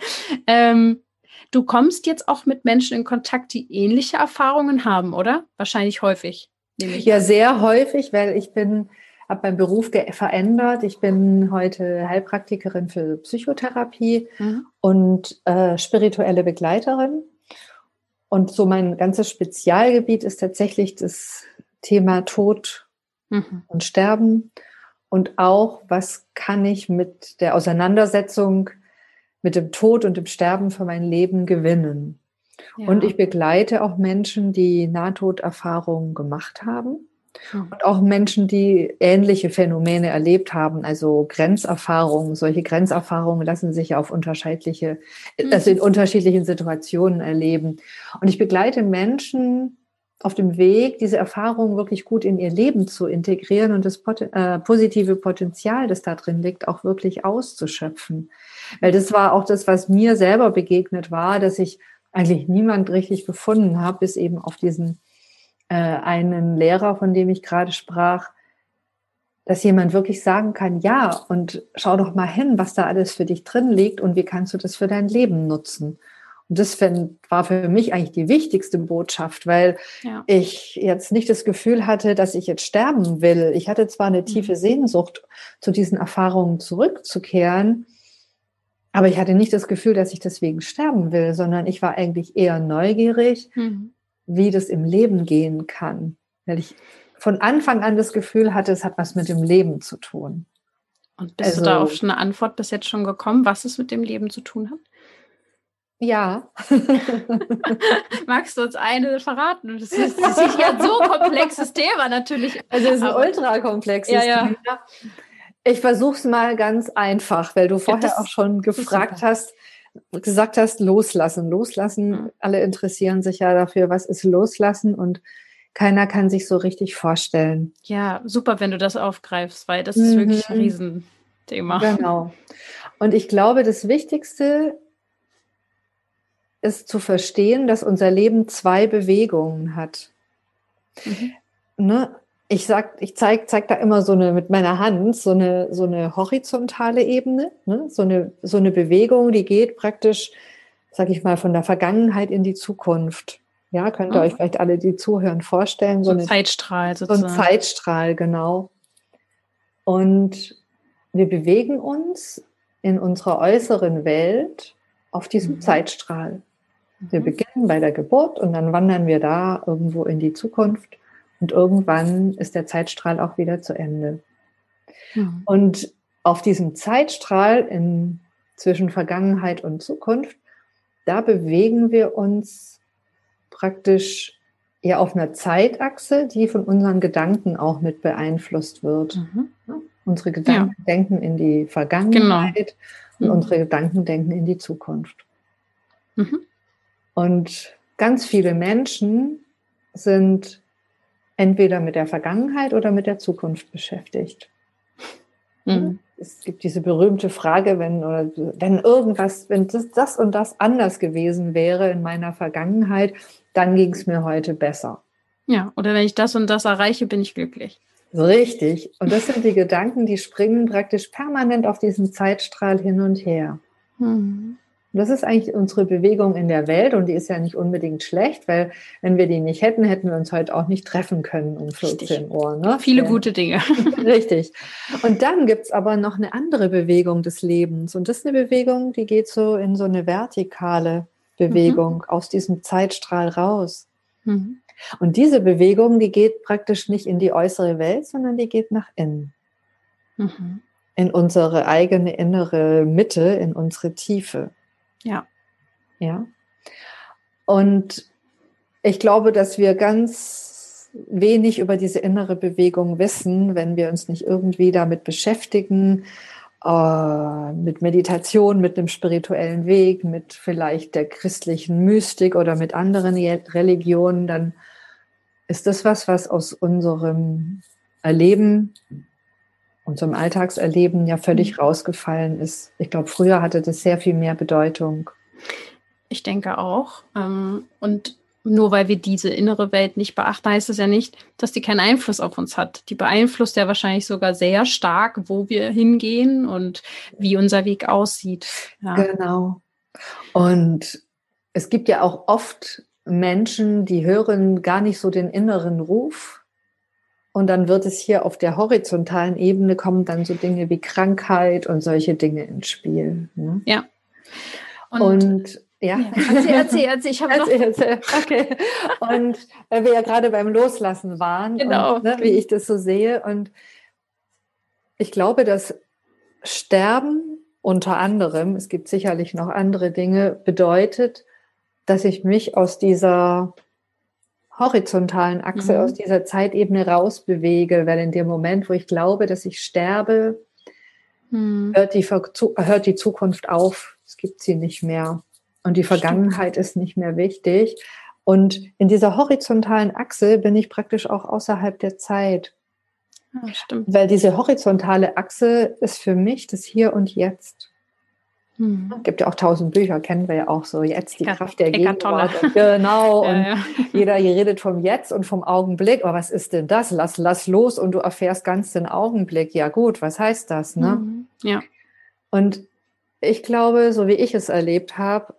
ähm, du kommst jetzt auch mit Menschen in Kontakt, die ähnliche Erfahrungen haben, oder? Wahrscheinlich häufig. Ja, sehr häufig, weil ich bin, habe meinen Beruf verändert. Ich bin heute Heilpraktikerin für Psychotherapie mhm. und äh, spirituelle Begleiterin. Und so mein ganzes Spezialgebiet ist tatsächlich das Thema Tod mhm. und Sterben und auch, was kann ich mit der Auseinandersetzung mit dem Tod und dem Sterben für mein Leben gewinnen. Ja. Und ich begleite auch Menschen, die Nahtoderfahrungen gemacht haben. Und auch Menschen, die ähnliche Phänomene erlebt haben, also Grenzerfahrungen. Solche Grenzerfahrungen lassen sich auf unterschiedliche, also in mhm. unterschiedlichen Situationen erleben. Und ich begleite Menschen auf dem Weg, diese Erfahrungen wirklich gut in ihr Leben zu integrieren und das äh, positive Potenzial, das da drin liegt, auch wirklich auszuschöpfen. Weil das war auch das, was mir selber begegnet war, dass ich eigentlich niemand richtig gefunden habe, bis eben auf diesen äh, einen Lehrer, von dem ich gerade sprach, dass jemand wirklich sagen kann, ja, und schau doch mal hin, was da alles für dich drin liegt und wie kannst du das für dein Leben nutzen. Und das war für mich eigentlich die wichtigste Botschaft, weil ja. ich jetzt nicht das Gefühl hatte, dass ich jetzt sterben will. Ich hatte zwar eine tiefe mhm. Sehnsucht, zu diesen Erfahrungen zurückzukehren, aber ich hatte nicht das Gefühl, dass ich deswegen sterben will, sondern ich war eigentlich eher neugierig, mhm. Wie das im Leben gehen kann. Weil ich von Anfang an das Gefühl hatte, es hat was mit dem Leben zu tun. Und bist also, du da auf eine Antwort bis jetzt schon gekommen, was es mit dem Leben zu tun hat? Ja. Magst du uns eine verraten? Das ist, das ist ja so komplexes Thema natürlich. Also es ist ein ultra komplexes ja, ja. Thema. Ich versuche es mal ganz einfach, weil du vorher ja, auch schon gefragt hast, gesagt hast, loslassen. Loslassen, mhm. alle interessieren sich ja dafür, was ist loslassen und keiner kann sich so richtig vorstellen. Ja, super, wenn du das aufgreifst, weil das ist mhm. wirklich ein Riesenthema. Genau. Und ich glaube, das Wichtigste ist zu verstehen, dass unser Leben zwei Bewegungen hat. Mhm. Ne? Ich sag, ich zeig, zeig da immer so eine mit meiner Hand so eine so eine horizontale Ebene, ne? so eine so eine Bewegung, die geht praktisch, sag ich mal, von der Vergangenheit in die Zukunft. Ja, könnt ihr mhm. euch vielleicht alle, die zuhören, vorstellen. So, so ein Zeitstrahl sozusagen. So ein Zeitstrahl, genau. Und wir bewegen uns in unserer äußeren Welt auf diesem mhm. Zeitstrahl. Wir mhm. beginnen bei der Geburt und dann wandern wir da irgendwo in die Zukunft und irgendwann ist der Zeitstrahl auch wieder zu Ende. Mhm. Und auf diesem Zeitstrahl in, zwischen Vergangenheit und Zukunft, da bewegen wir uns praktisch ja auf einer Zeitachse, die von unseren Gedanken auch mit beeinflusst wird. Mhm. Unsere Gedanken ja. denken in die Vergangenheit genau. und mhm. unsere Gedanken denken in die Zukunft. Mhm. Und ganz viele Menschen sind entweder mit der Vergangenheit oder mit der Zukunft beschäftigt. Mhm. Es gibt diese berühmte Frage, wenn, oder wenn irgendwas, wenn das, das und das anders gewesen wäre in meiner Vergangenheit, dann ging es mir heute besser. Ja, oder wenn ich das und das erreiche, bin ich glücklich. Richtig. Und das sind die Gedanken, die springen praktisch permanent auf diesen Zeitstrahl hin und her. Mhm. Das ist eigentlich unsere Bewegung in der Welt und die ist ja nicht unbedingt schlecht, weil wenn wir die nicht hätten, hätten wir uns heute auch nicht treffen können um 14 Richtig. Uhr. Ne? Viele ja. gute Dinge. Richtig. Und dann gibt es aber noch eine andere Bewegung des Lebens und das ist eine Bewegung, die geht so in so eine vertikale Bewegung mhm. aus diesem Zeitstrahl raus. Mhm. Und diese Bewegung, die geht praktisch nicht in die äußere Welt, sondern die geht nach innen. Mhm. In unsere eigene innere Mitte, in unsere Tiefe. Ja. Ja. Und ich glaube, dass wir ganz wenig über diese innere Bewegung wissen, wenn wir uns nicht irgendwie damit beschäftigen, äh, mit Meditation, mit einem spirituellen Weg, mit vielleicht der christlichen Mystik oder mit anderen Religionen, dann ist das was, was aus unserem Erleben, unserem Alltagserleben ja völlig mhm. rausgefallen ist. Ich glaube, früher hatte das sehr viel mehr Bedeutung. Ich denke auch. Ähm, und nur weil wir diese innere Welt nicht beachten, heißt es ja nicht, dass die keinen Einfluss auf uns hat. Die beeinflusst ja wahrscheinlich sogar sehr stark, wo wir hingehen und wie unser Weg aussieht. Ja. Genau. Und es gibt ja auch oft Menschen, die hören gar nicht so den inneren Ruf. Und dann wird es hier auf der horizontalen Ebene kommen dann so Dinge wie Krankheit und solche Dinge ins Spiel. Ne? Ja. Und, und ja. ja. Erzähl, erzähl, erzähl. Ich habe noch. Erzähl. Okay. Und weil wir ja gerade beim Loslassen waren, genau. Und, ne, wie ich das so sehe. Und ich glaube, dass Sterben unter anderem, es gibt sicherlich noch andere Dinge, bedeutet, dass ich mich aus dieser horizontalen Achse, mhm. aus dieser Zeitebene rausbewege, weil in dem Moment, wo ich glaube, dass ich sterbe, mhm. hört, die, hört die Zukunft auf. Es gibt sie nicht mehr. Und die Vergangenheit Stimmt. ist nicht mehr wichtig. Und in dieser horizontalen Achse bin ich praktisch auch außerhalb der Zeit. Ja, ah, stimmt. Weil diese horizontale Achse ist für mich das Hier und Jetzt. Mhm. Gibt ja auch tausend Bücher, kennen wir ja auch so. Jetzt die Eckart, Kraft der Gegenwart. Genau. Und ja. jeder redet vom Jetzt und vom Augenblick. Aber was ist denn das? Lass, lass los und du erfährst ganz den Augenblick. Ja gut, was heißt das? Ne? Mhm. Ja. Und ich glaube, so wie ich es erlebt habe,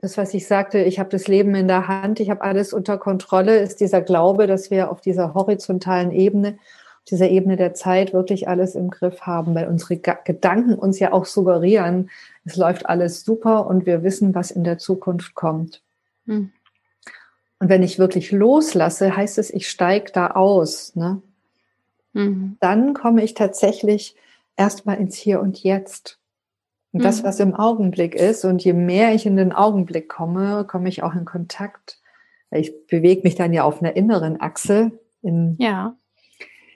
das, was ich sagte, ich habe das Leben in der Hand, ich habe alles unter Kontrolle, ist dieser Glaube, dass wir auf dieser horizontalen Ebene, auf dieser Ebene der Zeit wirklich alles im Griff haben, weil unsere Gedanken uns ja auch suggerieren, es läuft alles super und wir wissen, was in der Zukunft kommt. Mhm. Und wenn ich wirklich loslasse, heißt es, ich steige da aus. Ne? Mhm. Dann komme ich tatsächlich erstmal ins Hier und Jetzt. Und das, Mhm. was im Augenblick ist. Und je mehr ich in den Augenblick komme, komme ich auch in Kontakt. Ich bewege mich dann ja auf einer inneren Achse in, Ja.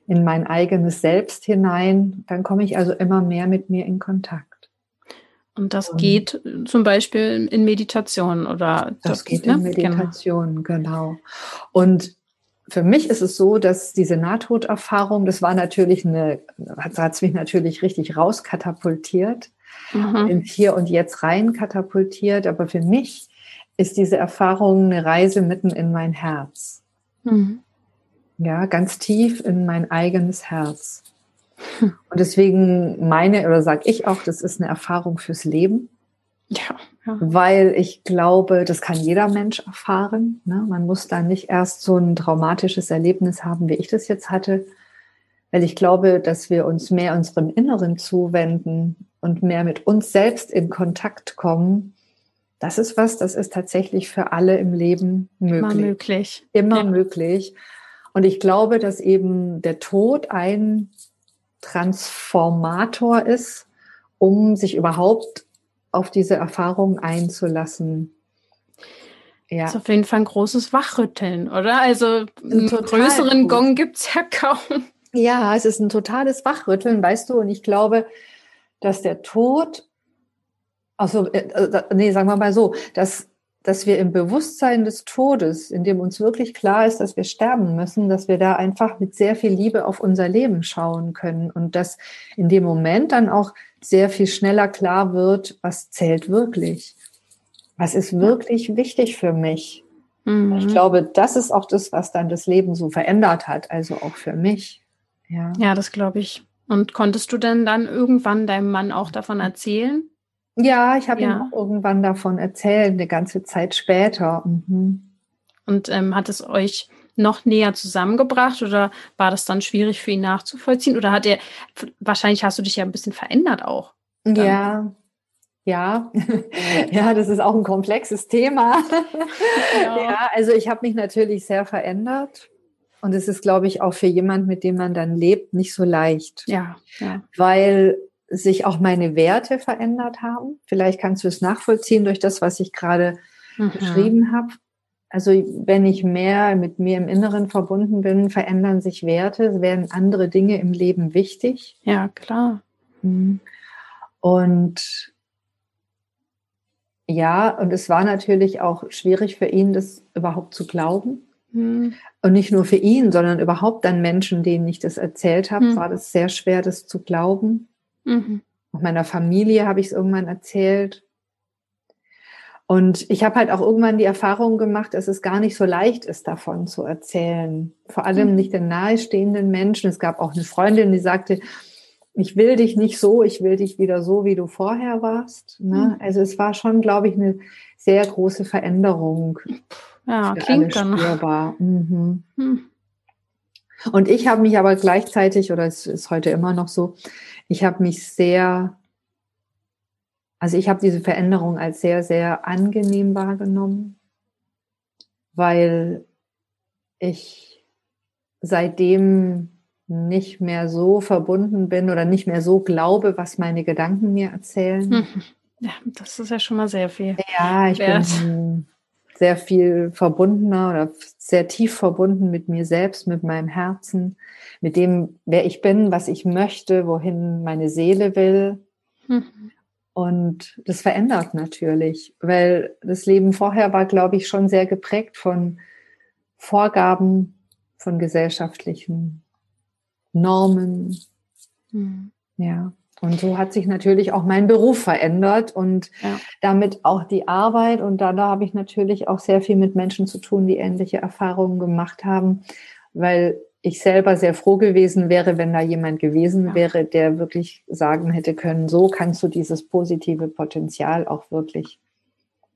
in mein eigenes Selbst hinein. Dann komme ich also immer mehr mit mir in Kontakt. Und das geht äh, zum Beispiel in Meditation oder Das geht ne? in Meditation, genau. Und für mich ist es so, dass diese Nahtoderfahrung, das war natürlich eine, hat es mich natürlich richtig rauskatapultiert, Genau. Mhm. ins Hier und Jetzt rein katapultiert. Aber für mich ist diese Erfahrung eine Reise mitten in mein Herz. Mhm. Ja, ganz tief in mein eigenes Herz. Und deswegen meine, oder sage ich auch, das ist eine Erfahrung fürs Leben. Ja. ja. weil ich glaube, das kann jeder Mensch erfahren. Ne? Man muss da nicht erst so ein traumatisches Erlebnis haben, wie ich das jetzt hatte, weil ich glaube, dass wir uns mehr unserem Inneren zuwenden und mehr mit uns selbst in Kontakt kommen. Das ist was, das ist tatsächlich für alle im Leben möglich. Mal möglich. Immer Ja. möglich. Und ich glaube, dass eben der Tod ein Transformator ist, um sich überhaupt auf diese Erfahrung einzulassen. Ja, Ist auf jeden Fall ein großes Wachrütteln, oder? Also einen größeren gut. Gong gibt es ja kaum. ja, es ist ein totales Wachrütteln, weißt du, und ich glaube, dass der Tod, also, äh, äh, nee, sagen wir mal so, dass, dass wir im Bewusstsein des Todes, in dem uns wirklich klar ist, dass wir sterben müssen, dass wir da einfach mit sehr viel Liebe auf unser Leben schauen können und dass in dem Moment dann auch sehr viel schneller klar wird, was zählt wirklich. Was ist wirklich wichtig für mich? Mhm. Ich glaube, das ist auch das, was dann das Leben so verändert hat, also auch für mich. Ja, Ja, das glaube ich. Und konntest du denn dann irgendwann deinem Mann auch davon erzählen? Ja ich habe Ja. ihm auch irgendwann davon erzählt, eine ganze Zeit später. Mhm. Und ähm, hat es euch noch näher zusammengebracht oder war das dann schwierig für ihn nachzuvollziehen? Oder hat er, wahrscheinlich hast du dich ja ein bisschen verändert auch. Ja, ja, ja, das ist auch ein komplexes Thema. Ja, also ich habe mich natürlich sehr verändert. Und es ist, glaube ich, auch für jemand, mit dem man dann lebt, nicht so leicht. Ja, ja. weil sich auch meine Werte verändert haben. Vielleicht kannst du es nachvollziehen durch das, was ich gerade Mhm. beschrieben habe. Also wenn ich mehr mit mir im Inneren verbunden bin, verändern sich Werte, werden andere Dinge im Leben wichtig. Ja, klar. Und ja, und es war natürlich auch schwierig für ihn, das überhaupt zu glauben. Mhm. Und nicht nur für ihn, sondern überhaupt an Menschen, denen ich das erzählt habe, Hm. war das sehr schwer, das zu glauben. Mhm. Auch meiner Familie habe ich es irgendwann erzählt. Und ich habe halt auch irgendwann die Erfahrung gemacht, dass es gar nicht so leicht ist, davon zu erzählen. Vor allem Mhm. nicht den nahestehenden Menschen. Es gab auch eine Freundin, die sagte, ich will dich nicht so, ich will dich wieder so, wie du vorher warst. Ne? Mhm. Also es war schon, glaube ich, eine sehr große Veränderung Ja, klingt dann. spürbar. Mhm. Hm. Und ich habe mich aber gleichzeitig, oder es ist heute immer noch so, ich habe mich sehr, also ich habe diese Veränderung als sehr, sehr angenehm wahrgenommen, weil ich seitdem nicht mehr so verbunden bin oder nicht mehr so glaube, was meine Gedanken mir erzählen. Mhm. Ja, das ist ja schon mal sehr viel. Ja, ich Wert. bin sehr viel verbundener oder sehr tief verbunden mit mir selbst, mit meinem Herzen, mit dem, wer ich bin, was ich möchte, wohin meine Seele will. Mhm. Und das verändert natürlich, weil das Leben vorher war, glaube ich, schon sehr geprägt von Vorgaben, von gesellschaftlichen Normen. Mhm. Ja. Und so hat sich natürlich auch mein Beruf verändert und ja. damit auch die Arbeit. Und da, da habe ich natürlich auch sehr viel mit Menschen zu tun, die ähnliche Erfahrungen gemacht haben, weil ich selber sehr froh gewesen wäre, wenn da jemand gewesen ja. wäre, der wirklich sagen hätte können, so kannst du dieses positive Potenzial auch wirklich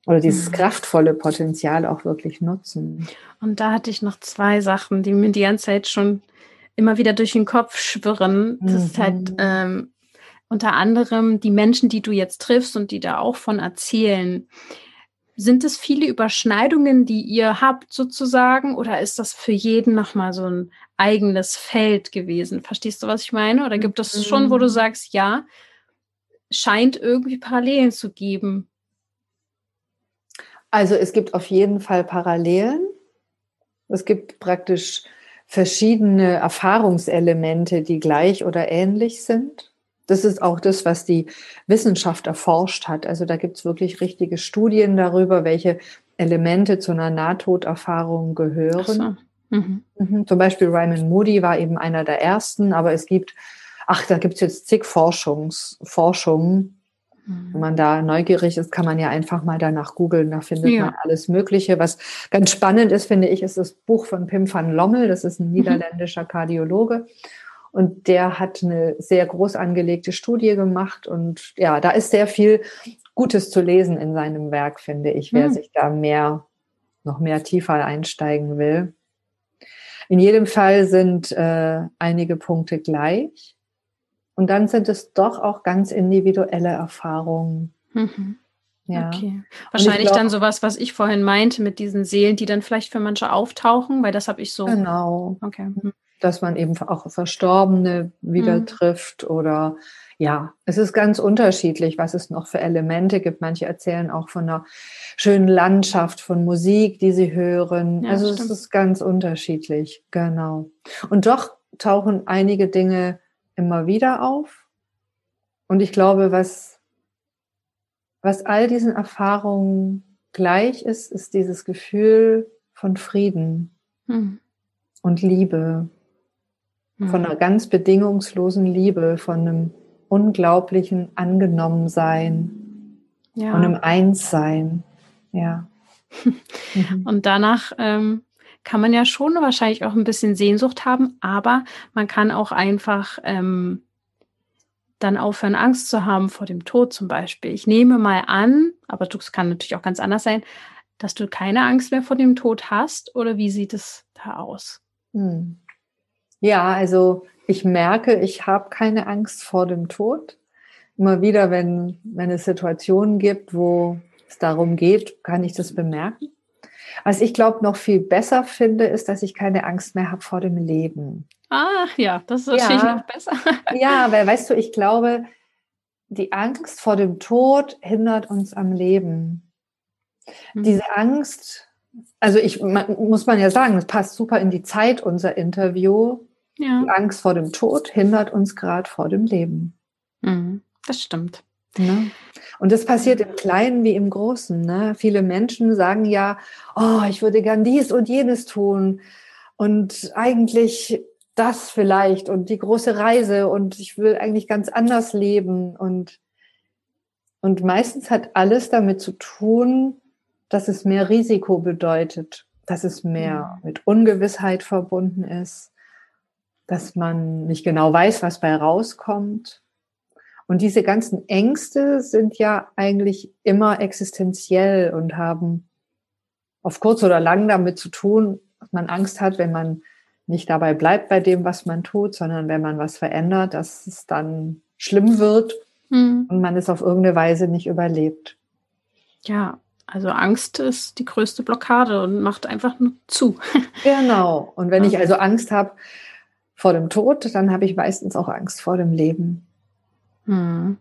oder dieses mhm. kraftvolle Potenzial auch wirklich nutzen. Und da hatte ich noch zwei Sachen, die mir die ganze Zeit schon immer wieder durch den Kopf schwirren. Das mhm. ist halt mhm. ähm, unter anderem die Menschen, die du jetzt triffst und die da auch von erzählen. Sind es viele Überschneidungen, die ihr habt sozusagen, oder ist das für jeden nochmal so ein eigenes Feld gewesen? Verstehst du, was ich meine? Oder gibt es schon, wo du mhm. sagst, ja, scheint irgendwie Parallelen zu geben? Also es gibt auf jeden Fall Parallelen. Es gibt praktisch verschiedene Erfahrungselemente, die gleich oder ähnlich sind. Das ist auch das, was die Wissenschaft erforscht hat. Also da gibt es wirklich richtige Studien darüber, welche Elemente zu einer Nahtoderfahrung gehören. So. Mhm. Mhm. Zum Beispiel Raymond Moody war eben einer der ersten, aber es gibt, ach, da gibt es jetzt zig Forschungs, Forschungen. Mhm. Wenn man da neugierig ist, kann man ja einfach mal danach googeln, da findet ja. man alles Mögliche. Was ganz spannend ist, finde ich, ist das Buch von Pim van Lommel, das ist ein mhm. niederländischer Kardiologe. Und der hat eine sehr groß angelegte Studie gemacht. Und ja, da ist sehr viel Gutes zu lesen in seinem Werk, finde ich, wer mhm. sich da mehr, noch mehr tiefer einsteigen will. In jedem Fall sind äh, einige Punkte gleich. Und dann sind es doch auch ganz individuelle Erfahrungen. Mhm. Ja. Okay. Wahrscheinlich glaub, dann sowas, was ich vorhin meinte, mit diesen Seelen, die dann vielleicht für manche auftauchen, weil das habe ich so. Genau. Okay. Mhm dass man eben auch Verstorbene wieder mhm. trifft oder ja, es ist ganz unterschiedlich, was es noch für Elemente gibt. Manche erzählen auch von einer schönen Landschaft, von Musik, die sie hören. Ja, also stimmt. es ist ganz unterschiedlich, genau. Und doch tauchen einige Dinge immer wieder auf. Und ich glaube, was, was all diesen Erfahrungen gleich ist, ist dieses Gefühl von Frieden hm. und Liebe von mhm. einer ganz bedingungslosen Liebe, von einem unglaublichen Angenommensein, ja. von einem Einssein. Ja. Und danach ähm, kann man ja schon wahrscheinlich auch ein bisschen Sehnsucht haben, aber man kann auch einfach ähm, dann aufhören, Angst zu haben vor dem Tod zum Beispiel. Ich nehme mal an, aber das kann natürlich auch ganz anders sein, dass du keine Angst mehr vor dem Tod hast oder wie sieht es da aus? Hm. Ja, also ich merke, ich habe keine Angst vor dem Tod. Immer wieder, wenn, wenn es Situationen gibt, wo es darum geht, kann ich das bemerken. Was ich glaube, noch viel besser finde, ist, dass ich keine Angst mehr habe vor dem Leben. Ah, ja, das ist natürlich ja, noch besser. ja, weil weißt du, ich glaube, die Angst vor dem Tod hindert uns am Leben. Mhm. Diese Angst, also ich man, muss man ja sagen, das passt super in die Zeit, unser Interview. Ja. Die Angst vor dem Tod hindert uns gerade vor dem Leben. Mhm, das stimmt. Ne? Und das passiert im Kleinen wie im Großen. Ne? Viele Menschen sagen ja, oh, ich würde gern dies und jenes tun und eigentlich das vielleicht und die große Reise und ich will eigentlich ganz anders leben und und meistens hat alles damit zu tun, dass es mehr Risiko bedeutet, dass es mehr mit Ungewissheit verbunden ist, dass man nicht genau weiß, was bei rauskommt. Und diese ganzen Ängste sind ja eigentlich immer existenziell und haben auf kurz oder lang damit zu tun, dass man Angst hat, wenn man nicht dabei bleibt bei dem, was man tut, sondern wenn man was verändert, dass es dann schlimm wird mhm. und man es auf irgendeine Weise nicht überlebt. Ja, also Angst ist die größte Blockade und macht einfach nur zu. genau. Und wenn ich also Angst habe, vor dem Tod, dann habe ich meistens auch Angst vor dem Leben. Hm.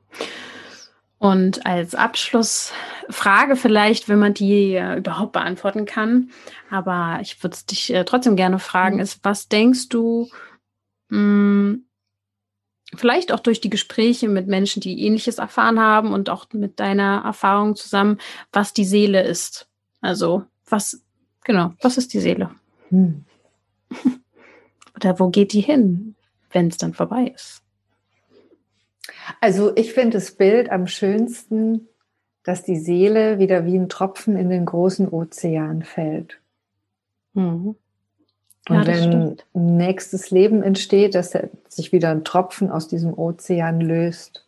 Und als Abschlussfrage vielleicht, wenn man die äh, überhaupt beantworten kann, aber ich würde es dich äh, trotzdem gerne fragen, mhm. ist, was denkst du, mh, hm, vielleicht auch durch die Gespräche mit Menschen, die ähnliches erfahren haben und auch mit deiner Erfahrung zusammen, was die Seele ist? Also, was, genau, was ist die Seele? Hm. Oder wo geht die hin, wenn es dann vorbei ist? Also ich finde das Bild am schönsten, dass die Seele wieder wie ein Tropfen in den großen Ozean fällt. Mhm. Ja, und wenn stimmt. ein nächstes Leben entsteht, dass sich wieder ein Tropfen aus diesem Ozean löst.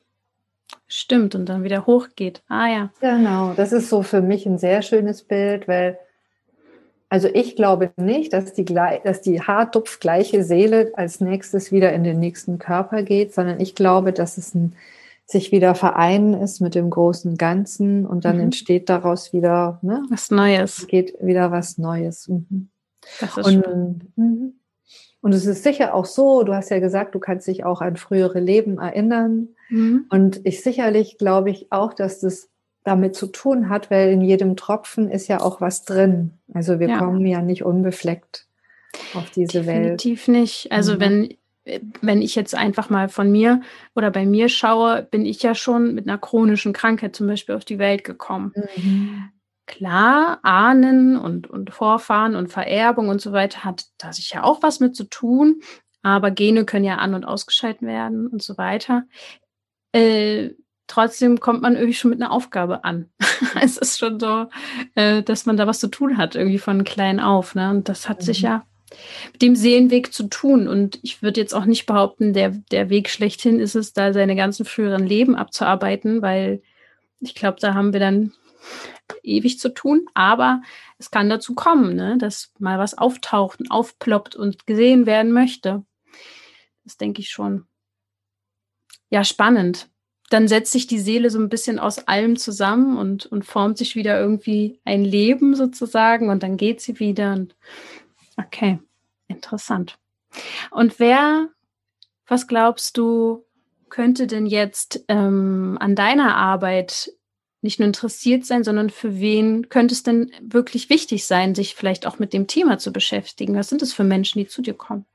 Stimmt, und dann wieder hochgeht. Ah ja. Genau, das ist so für mich ein sehr schönes Bild, weil also ich glaube nicht, dass die, dass die haardupfgleiche Seele als nächstes wieder in den nächsten Körper geht, sondern ich glaube, dass es ein sich wieder vereinen ist mit dem großen Ganzen und dann mhm. entsteht daraus wieder ne, was Neues. Geht wieder was Neues. Mhm. Das ist und, mhm. und es ist sicher auch so, du hast ja gesagt, du kannst dich auch an frühere Leben erinnern. Mhm. Und ich sicherlich glaube ich auch, dass das damit zu tun hat, weil in jedem Tropfen ist ja auch was drin. Also wir ja. kommen ja nicht unbefleckt auf diese Definitiv Welt. Definitiv nicht. Also mhm. wenn wenn ich jetzt einfach mal von mir oder bei mir schaue, bin ich ja schon mit einer chronischen Krankheit zum Beispiel auf die Welt gekommen. Mhm. Klar, Ahnen und, und Vorfahren und Vererbung und so weiter hat da sicher auch was mit zu tun, aber Gene können ja an- und ausgeschalten werden und so weiter. Äh, trotzdem kommt man irgendwie schon mit einer Aufgabe an. es ist schon so, äh, dass man da was zu tun hat, irgendwie von klein auf. Ne? Und das hat mhm. sich ja mit dem Seelenweg zu tun. Und ich würde jetzt auch nicht behaupten, der, der Weg schlechthin ist es, da seine ganzen früheren Leben abzuarbeiten, weil ich glaube, da haben wir dann ewig zu tun. Aber es kann dazu kommen, ne, dass mal was auftaucht und aufploppt und gesehen werden möchte. Das denke ich schon. Ja, spannend. Dann setzt sich die Seele so ein bisschen aus allem zusammen und, und formt sich wieder irgendwie ein Leben sozusagen und dann geht sie wieder. Und Okay, interessant. Und wer, was glaubst du, könnte denn jetzt ähm, an deiner Arbeit nicht nur interessiert sein, sondern für wen könnte es denn wirklich wichtig sein, sich vielleicht auch mit dem Thema zu beschäftigen? Was sind es für Menschen, die zu dir kommen?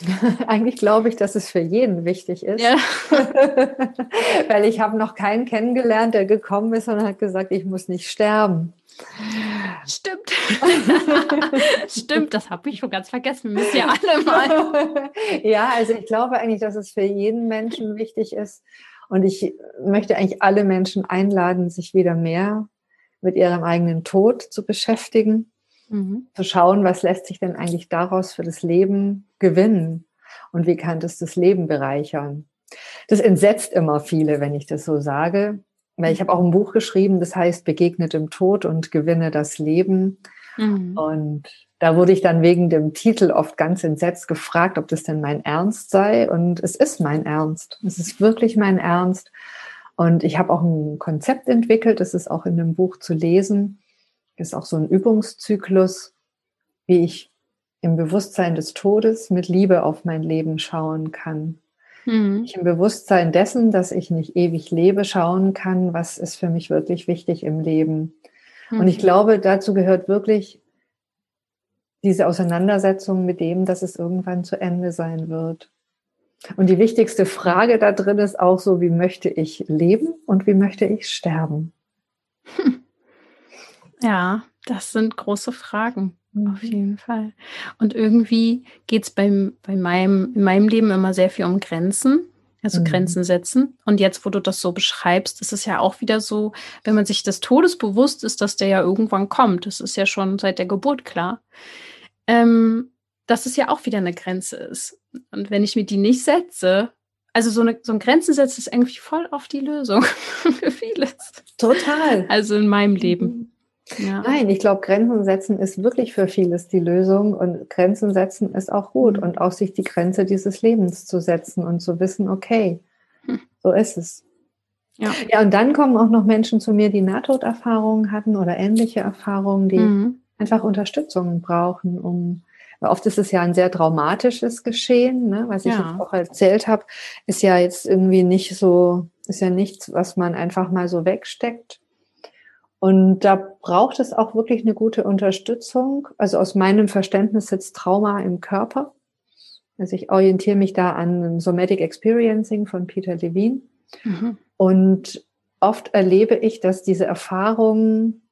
Eigentlich glaube ich, dass es für jeden wichtig ist, ja. weil ich habe noch keinen kennengelernt, der gekommen ist und hat gesagt, ich muss nicht sterben. Stimmt. Stimmt, das habe ich schon ganz vergessen. Müssen ja alle mal. ja, also ich glaube eigentlich, dass es für jeden Menschen wichtig ist. Und ich möchte eigentlich alle Menschen einladen, sich wieder mehr mit ihrem eigenen Tod zu beschäftigen, mhm. zu schauen, was lässt sich denn eigentlich daraus für das Leben gewinnen und wie kann das das Leben bereichern. Das entsetzt immer viele, wenn ich das so sage, weil ich habe auch ein Buch geschrieben, das heißt Begegnet im Tod und gewinne das Leben. Mhm. Und da wurde ich dann wegen dem Titel oft ganz entsetzt gefragt, ob das denn mein Ernst sei. Und es ist mein Ernst. Es ist wirklich mein Ernst. Und ich habe auch ein Konzept entwickelt, das ist auch in dem Buch zu lesen. Ist auch so ein Übungszyklus, wie ich im Bewusstsein des Todes mit Liebe auf mein Leben schauen kann. Mhm. Ich im Bewusstsein dessen, dass ich nicht ewig lebe, schauen kann, was ist für mich wirklich wichtig im Leben. Mhm. Und ich mhm. glaube, dazu gehört wirklich diese Auseinandersetzung mit dem, dass es irgendwann zu Ende sein wird. Und die wichtigste Frage da drin ist auch so, wie möchte ich leben und wie möchte ich sterben? Ja, das sind große Fragen. Auf mhm. jeden Fall. Und irgendwie geht es bei meinem, in meinem Leben immer sehr viel um Grenzen, also mhm. Grenzen setzen. Und jetzt, wo du das so beschreibst, ist es ja auch wieder so, wenn man sich des Todes bewusst ist, dass der ja irgendwann kommt. Das ist ja schon seit der Geburt klar. Ähm, dass es ja auch wieder eine Grenze ist. Und wenn ich mir die nicht setze, also so, eine, so ein Grenzen setzen ist irgendwie voll auf die Lösung für vieles. Total. Also in meinem Leben. Ja. Nein, ich glaube, Grenzen setzen ist wirklich für vieles die Lösung und Grenzen setzen ist auch gut mhm. und auch sich die Grenze dieses Lebens zu setzen und zu wissen, okay, hm. so ist es. Ja. ja, und dann kommen auch noch Menschen zu mir, die Nahtoderfahrungen hatten oder ähnliche Erfahrungen, die mhm. einfach Unterstützung brauchen, um oft ist es ja ein sehr traumatisches Geschehen, ne? was ich ja. jetzt auch erzählt habe, ist ja jetzt irgendwie nicht so, ist ja nichts, was man einfach mal so wegsteckt, und da braucht es auch wirklich eine gute Unterstützung. Also aus meinem Verständnis sitzt Trauma im Körper. Also ich orientiere mich da an Somatic Experiencing von Peter Levine. Mhm. Und oft erlebe ich, dass diese Erfahrungen,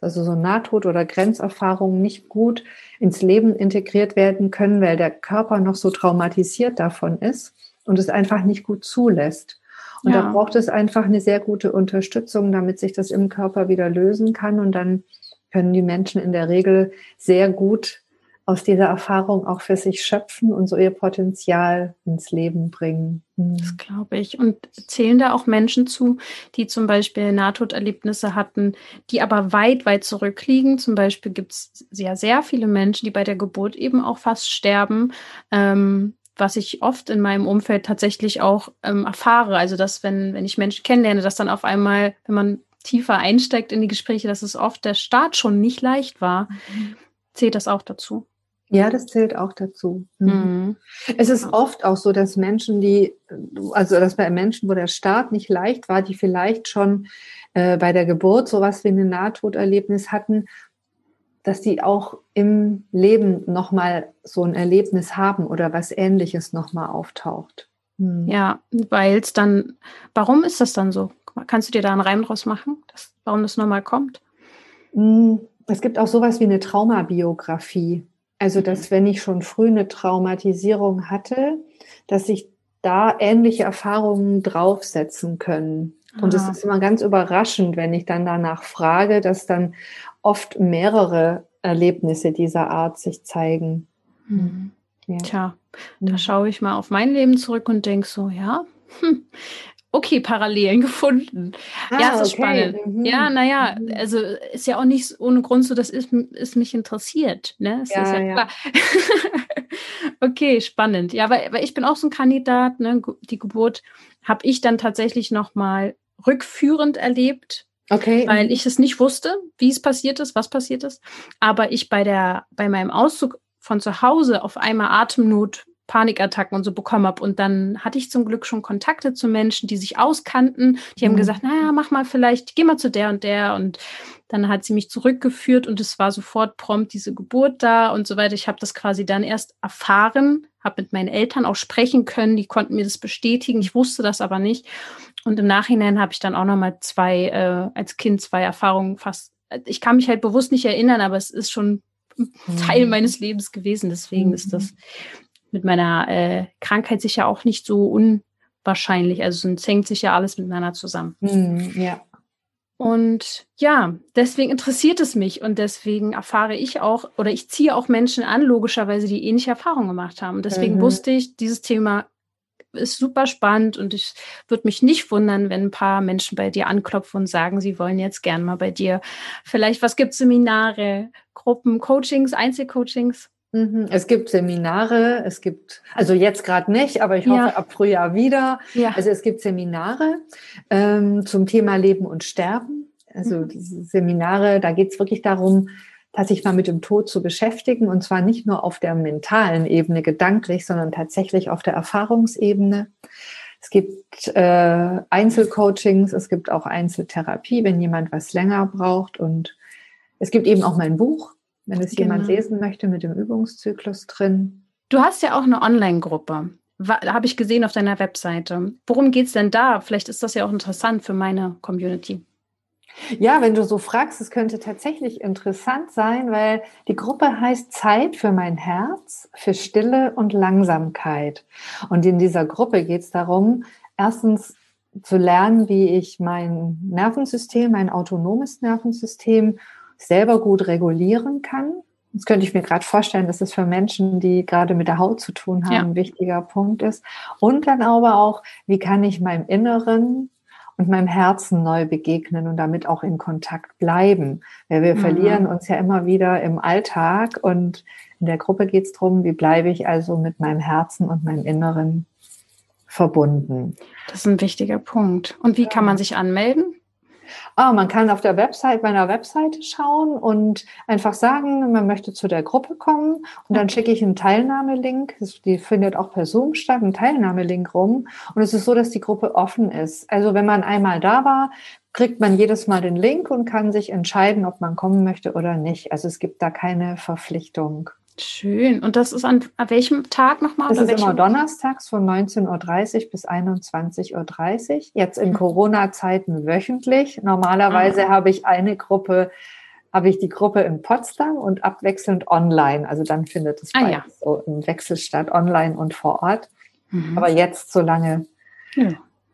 also so Nahtod- oder Grenzerfahrungen nicht gut ins Leben integriert werden können, weil der Körper noch so traumatisiert davon ist und es einfach nicht gut zulässt. Und ja. da braucht es einfach eine sehr gute Unterstützung, damit sich das im Körper wieder lösen kann. Und dann können die Menschen in der Regel sehr gut aus dieser Erfahrung auch für sich schöpfen und so ihr Potenzial ins Leben bringen. Mhm. Das glaube ich. Und zählen da auch Menschen zu, die zum Beispiel Nahtoderlebnisse hatten, die aber weit, weit zurückliegen. Zum Beispiel gibt es sehr, sehr viele Menschen, die bei der Geburt eben auch fast sterben. Ähm, was ich oft in meinem Umfeld tatsächlich auch ähm, erfahre. Also, dass wenn, wenn ich Menschen kennenlerne, dass dann auf einmal, wenn man tiefer einsteigt in die Gespräche, dass es oft der Start schon nicht leicht war. Mhm. Zählt das auch dazu? Ja, das zählt auch dazu. Mhm. mhm. Es ist oft auch so, dass Menschen, die, also dass bei Menschen, wo der Start nicht leicht war, die vielleicht schon äh, bei der Geburt sowas wie ein Nahtoderlebnis hatten, dass die auch im Leben nochmal so ein Erlebnis haben oder was ähnliches nochmal auftaucht. Mhm. Ja, weil es dann, warum ist das dann so? Kannst du dir da einen Reim draus machen, dass, warum das nochmal kommt? Mhm. Es gibt auch sowas wie eine Traumabiografie. Also, dass wenn ich schon früh eine Traumatisierung hatte, dass sich da ähnliche Erfahrungen draufsetzen können. Und es ist immer ganz überraschend, wenn ich dann danach frage, dass dann oft mehrere Erlebnisse dieser Art sich zeigen. Mhm. Ja. Tja, da mhm. schaue ich mal auf mein Leben zurück und denke so, ja, hm, okay, Parallelen gefunden. Ah, ja, es ist okay. spannend. Mhm. Ja, naja, mhm. also ist ja auch nicht ohne Grund so, dass es, es mich interessiert. Ne? Das ja, ist ja, ja. klar. okay, spannend. Ja, weil, weil ich bin auch so ein Kandidat. Ne? Die Geburt habe ich dann tatsächlich nochmal rückführend erlebt. Okay. Weil ich es nicht wusste, wie es passiert ist, was passiert ist. Aber ich bei der, bei meinem Auszug von zu Hause auf einmal Atemnot Panikattacken und so bekommen habe. Und dann hatte ich zum Glück schon Kontakte zu Menschen, die sich auskannten. Die mhm. haben gesagt, naja, mach mal vielleicht, geh mal zu der und der. Und dann hat sie mich zurückgeführt und es war sofort prompt diese Geburt da und so weiter. Ich habe das quasi dann erst erfahren, habe mit meinen Eltern auch sprechen können. Die konnten mir das bestätigen. Ich wusste das aber nicht. Und im Nachhinein habe ich dann auch nochmal zwei, äh, als Kind zwei Erfahrungen fast. Ich kann mich halt bewusst nicht erinnern, aber es ist schon Teil mhm. meines Lebens gewesen. Deswegen mhm. ist das mit meiner äh, Krankheit sicher auch nicht so unwahrscheinlich. Also es hängt sich ja alles miteinander zusammen. Mhm, ja. Und ja, deswegen interessiert es mich und deswegen erfahre ich auch oder ich ziehe auch Menschen an, logischerweise, die ähnliche Erfahrungen gemacht haben. deswegen mhm. wusste ich, dieses Thema ist super spannend und ich würde mich nicht wundern, wenn ein paar Menschen bei dir anklopfen und sagen, sie wollen jetzt gern mal bei dir. Vielleicht, was gibt es Seminare, Gruppen, Coachings, Einzelcoachings? Mhm. Es gibt Seminare, es gibt, also jetzt gerade nicht, aber ich hoffe ja. ab Frühjahr wieder. Ja. Also es gibt Seminare ähm, zum Thema Leben und Sterben. Also mhm. diese Seminare, da geht es wirklich darum, sich mal mit dem Tod zu beschäftigen und zwar nicht nur auf der mentalen Ebene gedanklich, sondern tatsächlich auf der Erfahrungsebene. Es gibt äh, Einzelcoachings, es gibt auch Einzeltherapie, wenn jemand was länger braucht und es gibt eben auch mein Buch, wenn es genau. jemand lesen möchte mit dem Übungszyklus drin. Du hast ja auch eine Online-Gruppe. Habe ich gesehen auf deiner Webseite. Worum geht es denn da? Vielleicht ist das ja auch interessant für meine Community. Ja, wenn du so fragst, es könnte tatsächlich interessant sein, weil die Gruppe heißt Zeit für mein Herz, für Stille und Langsamkeit. Und in dieser Gruppe geht es darum, erstens zu lernen, wie ich mein Nervensystem, mein autonomes Nervensystem selber gut regulieren kann. Das könnte ich mir gerade vorstellen, dass es für Menschen, die gerade mit der Haut zu tun haben, ja. ein wichtiger Punkt ist. Und dann aber auch, wie kann ich meinem Inneren und meinem Herzen neu begegnen und damit auch in Kontakt bleiben. Weil wir mhm. verlieren uns ja immer wieder im Alltag und in der Gruppe geht es darum, wie bleibe ich also mit meinem Herzen und meinem Inneren verbunden. Das ist ein wichtiger Punkt. Und wie kann man sich anmelden? Ah, man kann auf der Website meiner Webseite schauen und einfach sagen, man möchte zu der Gruppe kommen und dann schicke ich einen Teilnahmelink. Die findet auch per Zoom statt, einen Teilnahmelink rum. Und es ist so, dass die Gruppe offen ist. Also wenn man einmal da war, kriegt man jedes Mal den Link und kann sich entscheiden, ob man kommen möchte oder nicht. Also es gibt da keine Verpflichtung. Schön. Und das ist an, an welchem Tag nochmal? Das ist welchem? immer donnerstags von 19.30 Uhr bis 21.30 Uhr. Jetzt in mhm. Corona-Zeiten wöchentlich. Normalerweise ah. habe ich eine Gruppe, habe ich die Gruppe in Potsdam und abwechselnd online. Also dann findet es ah, ja. so im Wechsel statt, online und vor Ort. Mhm. Aber jetzt, solange ja.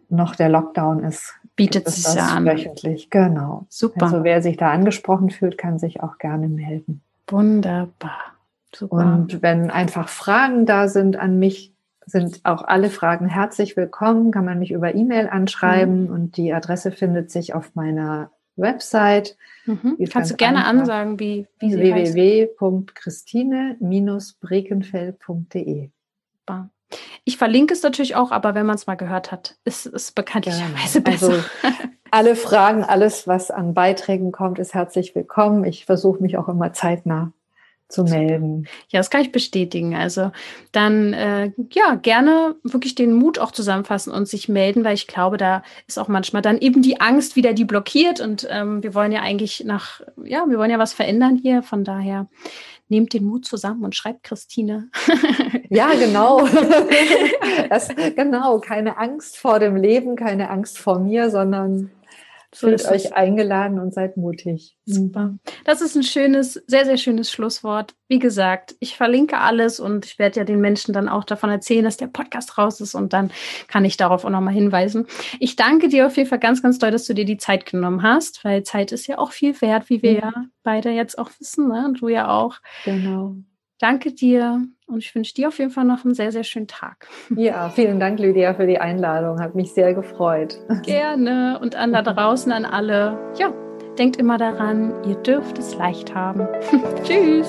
noch der Lockdown ist, bietet es sich ja an. Wöchentlich, genau. Super. Also wer sich da angesprochen fühlt, kann sich auch gerne melden. Wunderbar. Super. Und wenn einfach Fragen da sind an mich, sind auch alle Fragen herzlich willkommen. Kann man mich über E-Mail anschreiben mhm. und die Adresse findet sich auf meiner Website. Mhm. Kannst du gerne ansagen, wie, wie sie www.christine-brekenfeld.de. Ich verlinke es natürlich auch, aber wenn man es mal gehört hat, ist es bekanntlicherweise besser. Also, alle Fragen, alles, was an Beiträgen kommt, ist herzlich willkommen. Ich versuche mich auch immer zeitnah zu melden. Ja, das kann ich bestätigen. Also dann äh, ja gerne wirklich den Mut auch zusammenfassen und sich melden, weil ich glaube, da ist auch manchmal dann eben die Angst wieder, die blockiert und ähm, wir wollen ja eigentlich nach, ja, wir wollen ja was verändern hier. Von daher nehmt den Mut zusammen und schreibt Christine. ja, genau. Das, genau, keine Angst vor dem Leben, keine Angst vor mir, sondern Fühlt euch eingeladen und seid mutig. Super. Das ist ein schönes, sehr, sehr schönes Schlusswort. Wie gesagt, ich verlinke alles und ich werde ja den Menschen dann auch davon erzählen, dass der Podcast raus ist und dann kann ich darauf auch nochmal hinweisen. Ich danke dir auf jeden Fall ganz, ganz doll, dass du dir die Zeit genommen hast, weil Zeit ist ja auch viel wert, wie wir mhm. ja beide jetzt auch wissen, ne? Und du ja auch. Genau. Danke dir und ich wünsche dir auf jeden Fall noch einen sehr, sehr schönen Tag. Ja, vielen Dank, Lydia, für die Einladung. Hat mich sehr gefreut. Gerne. Und an da draußen, an alle, ja, denkt immer daran, ihr dürft es leicht haben. Tschüss.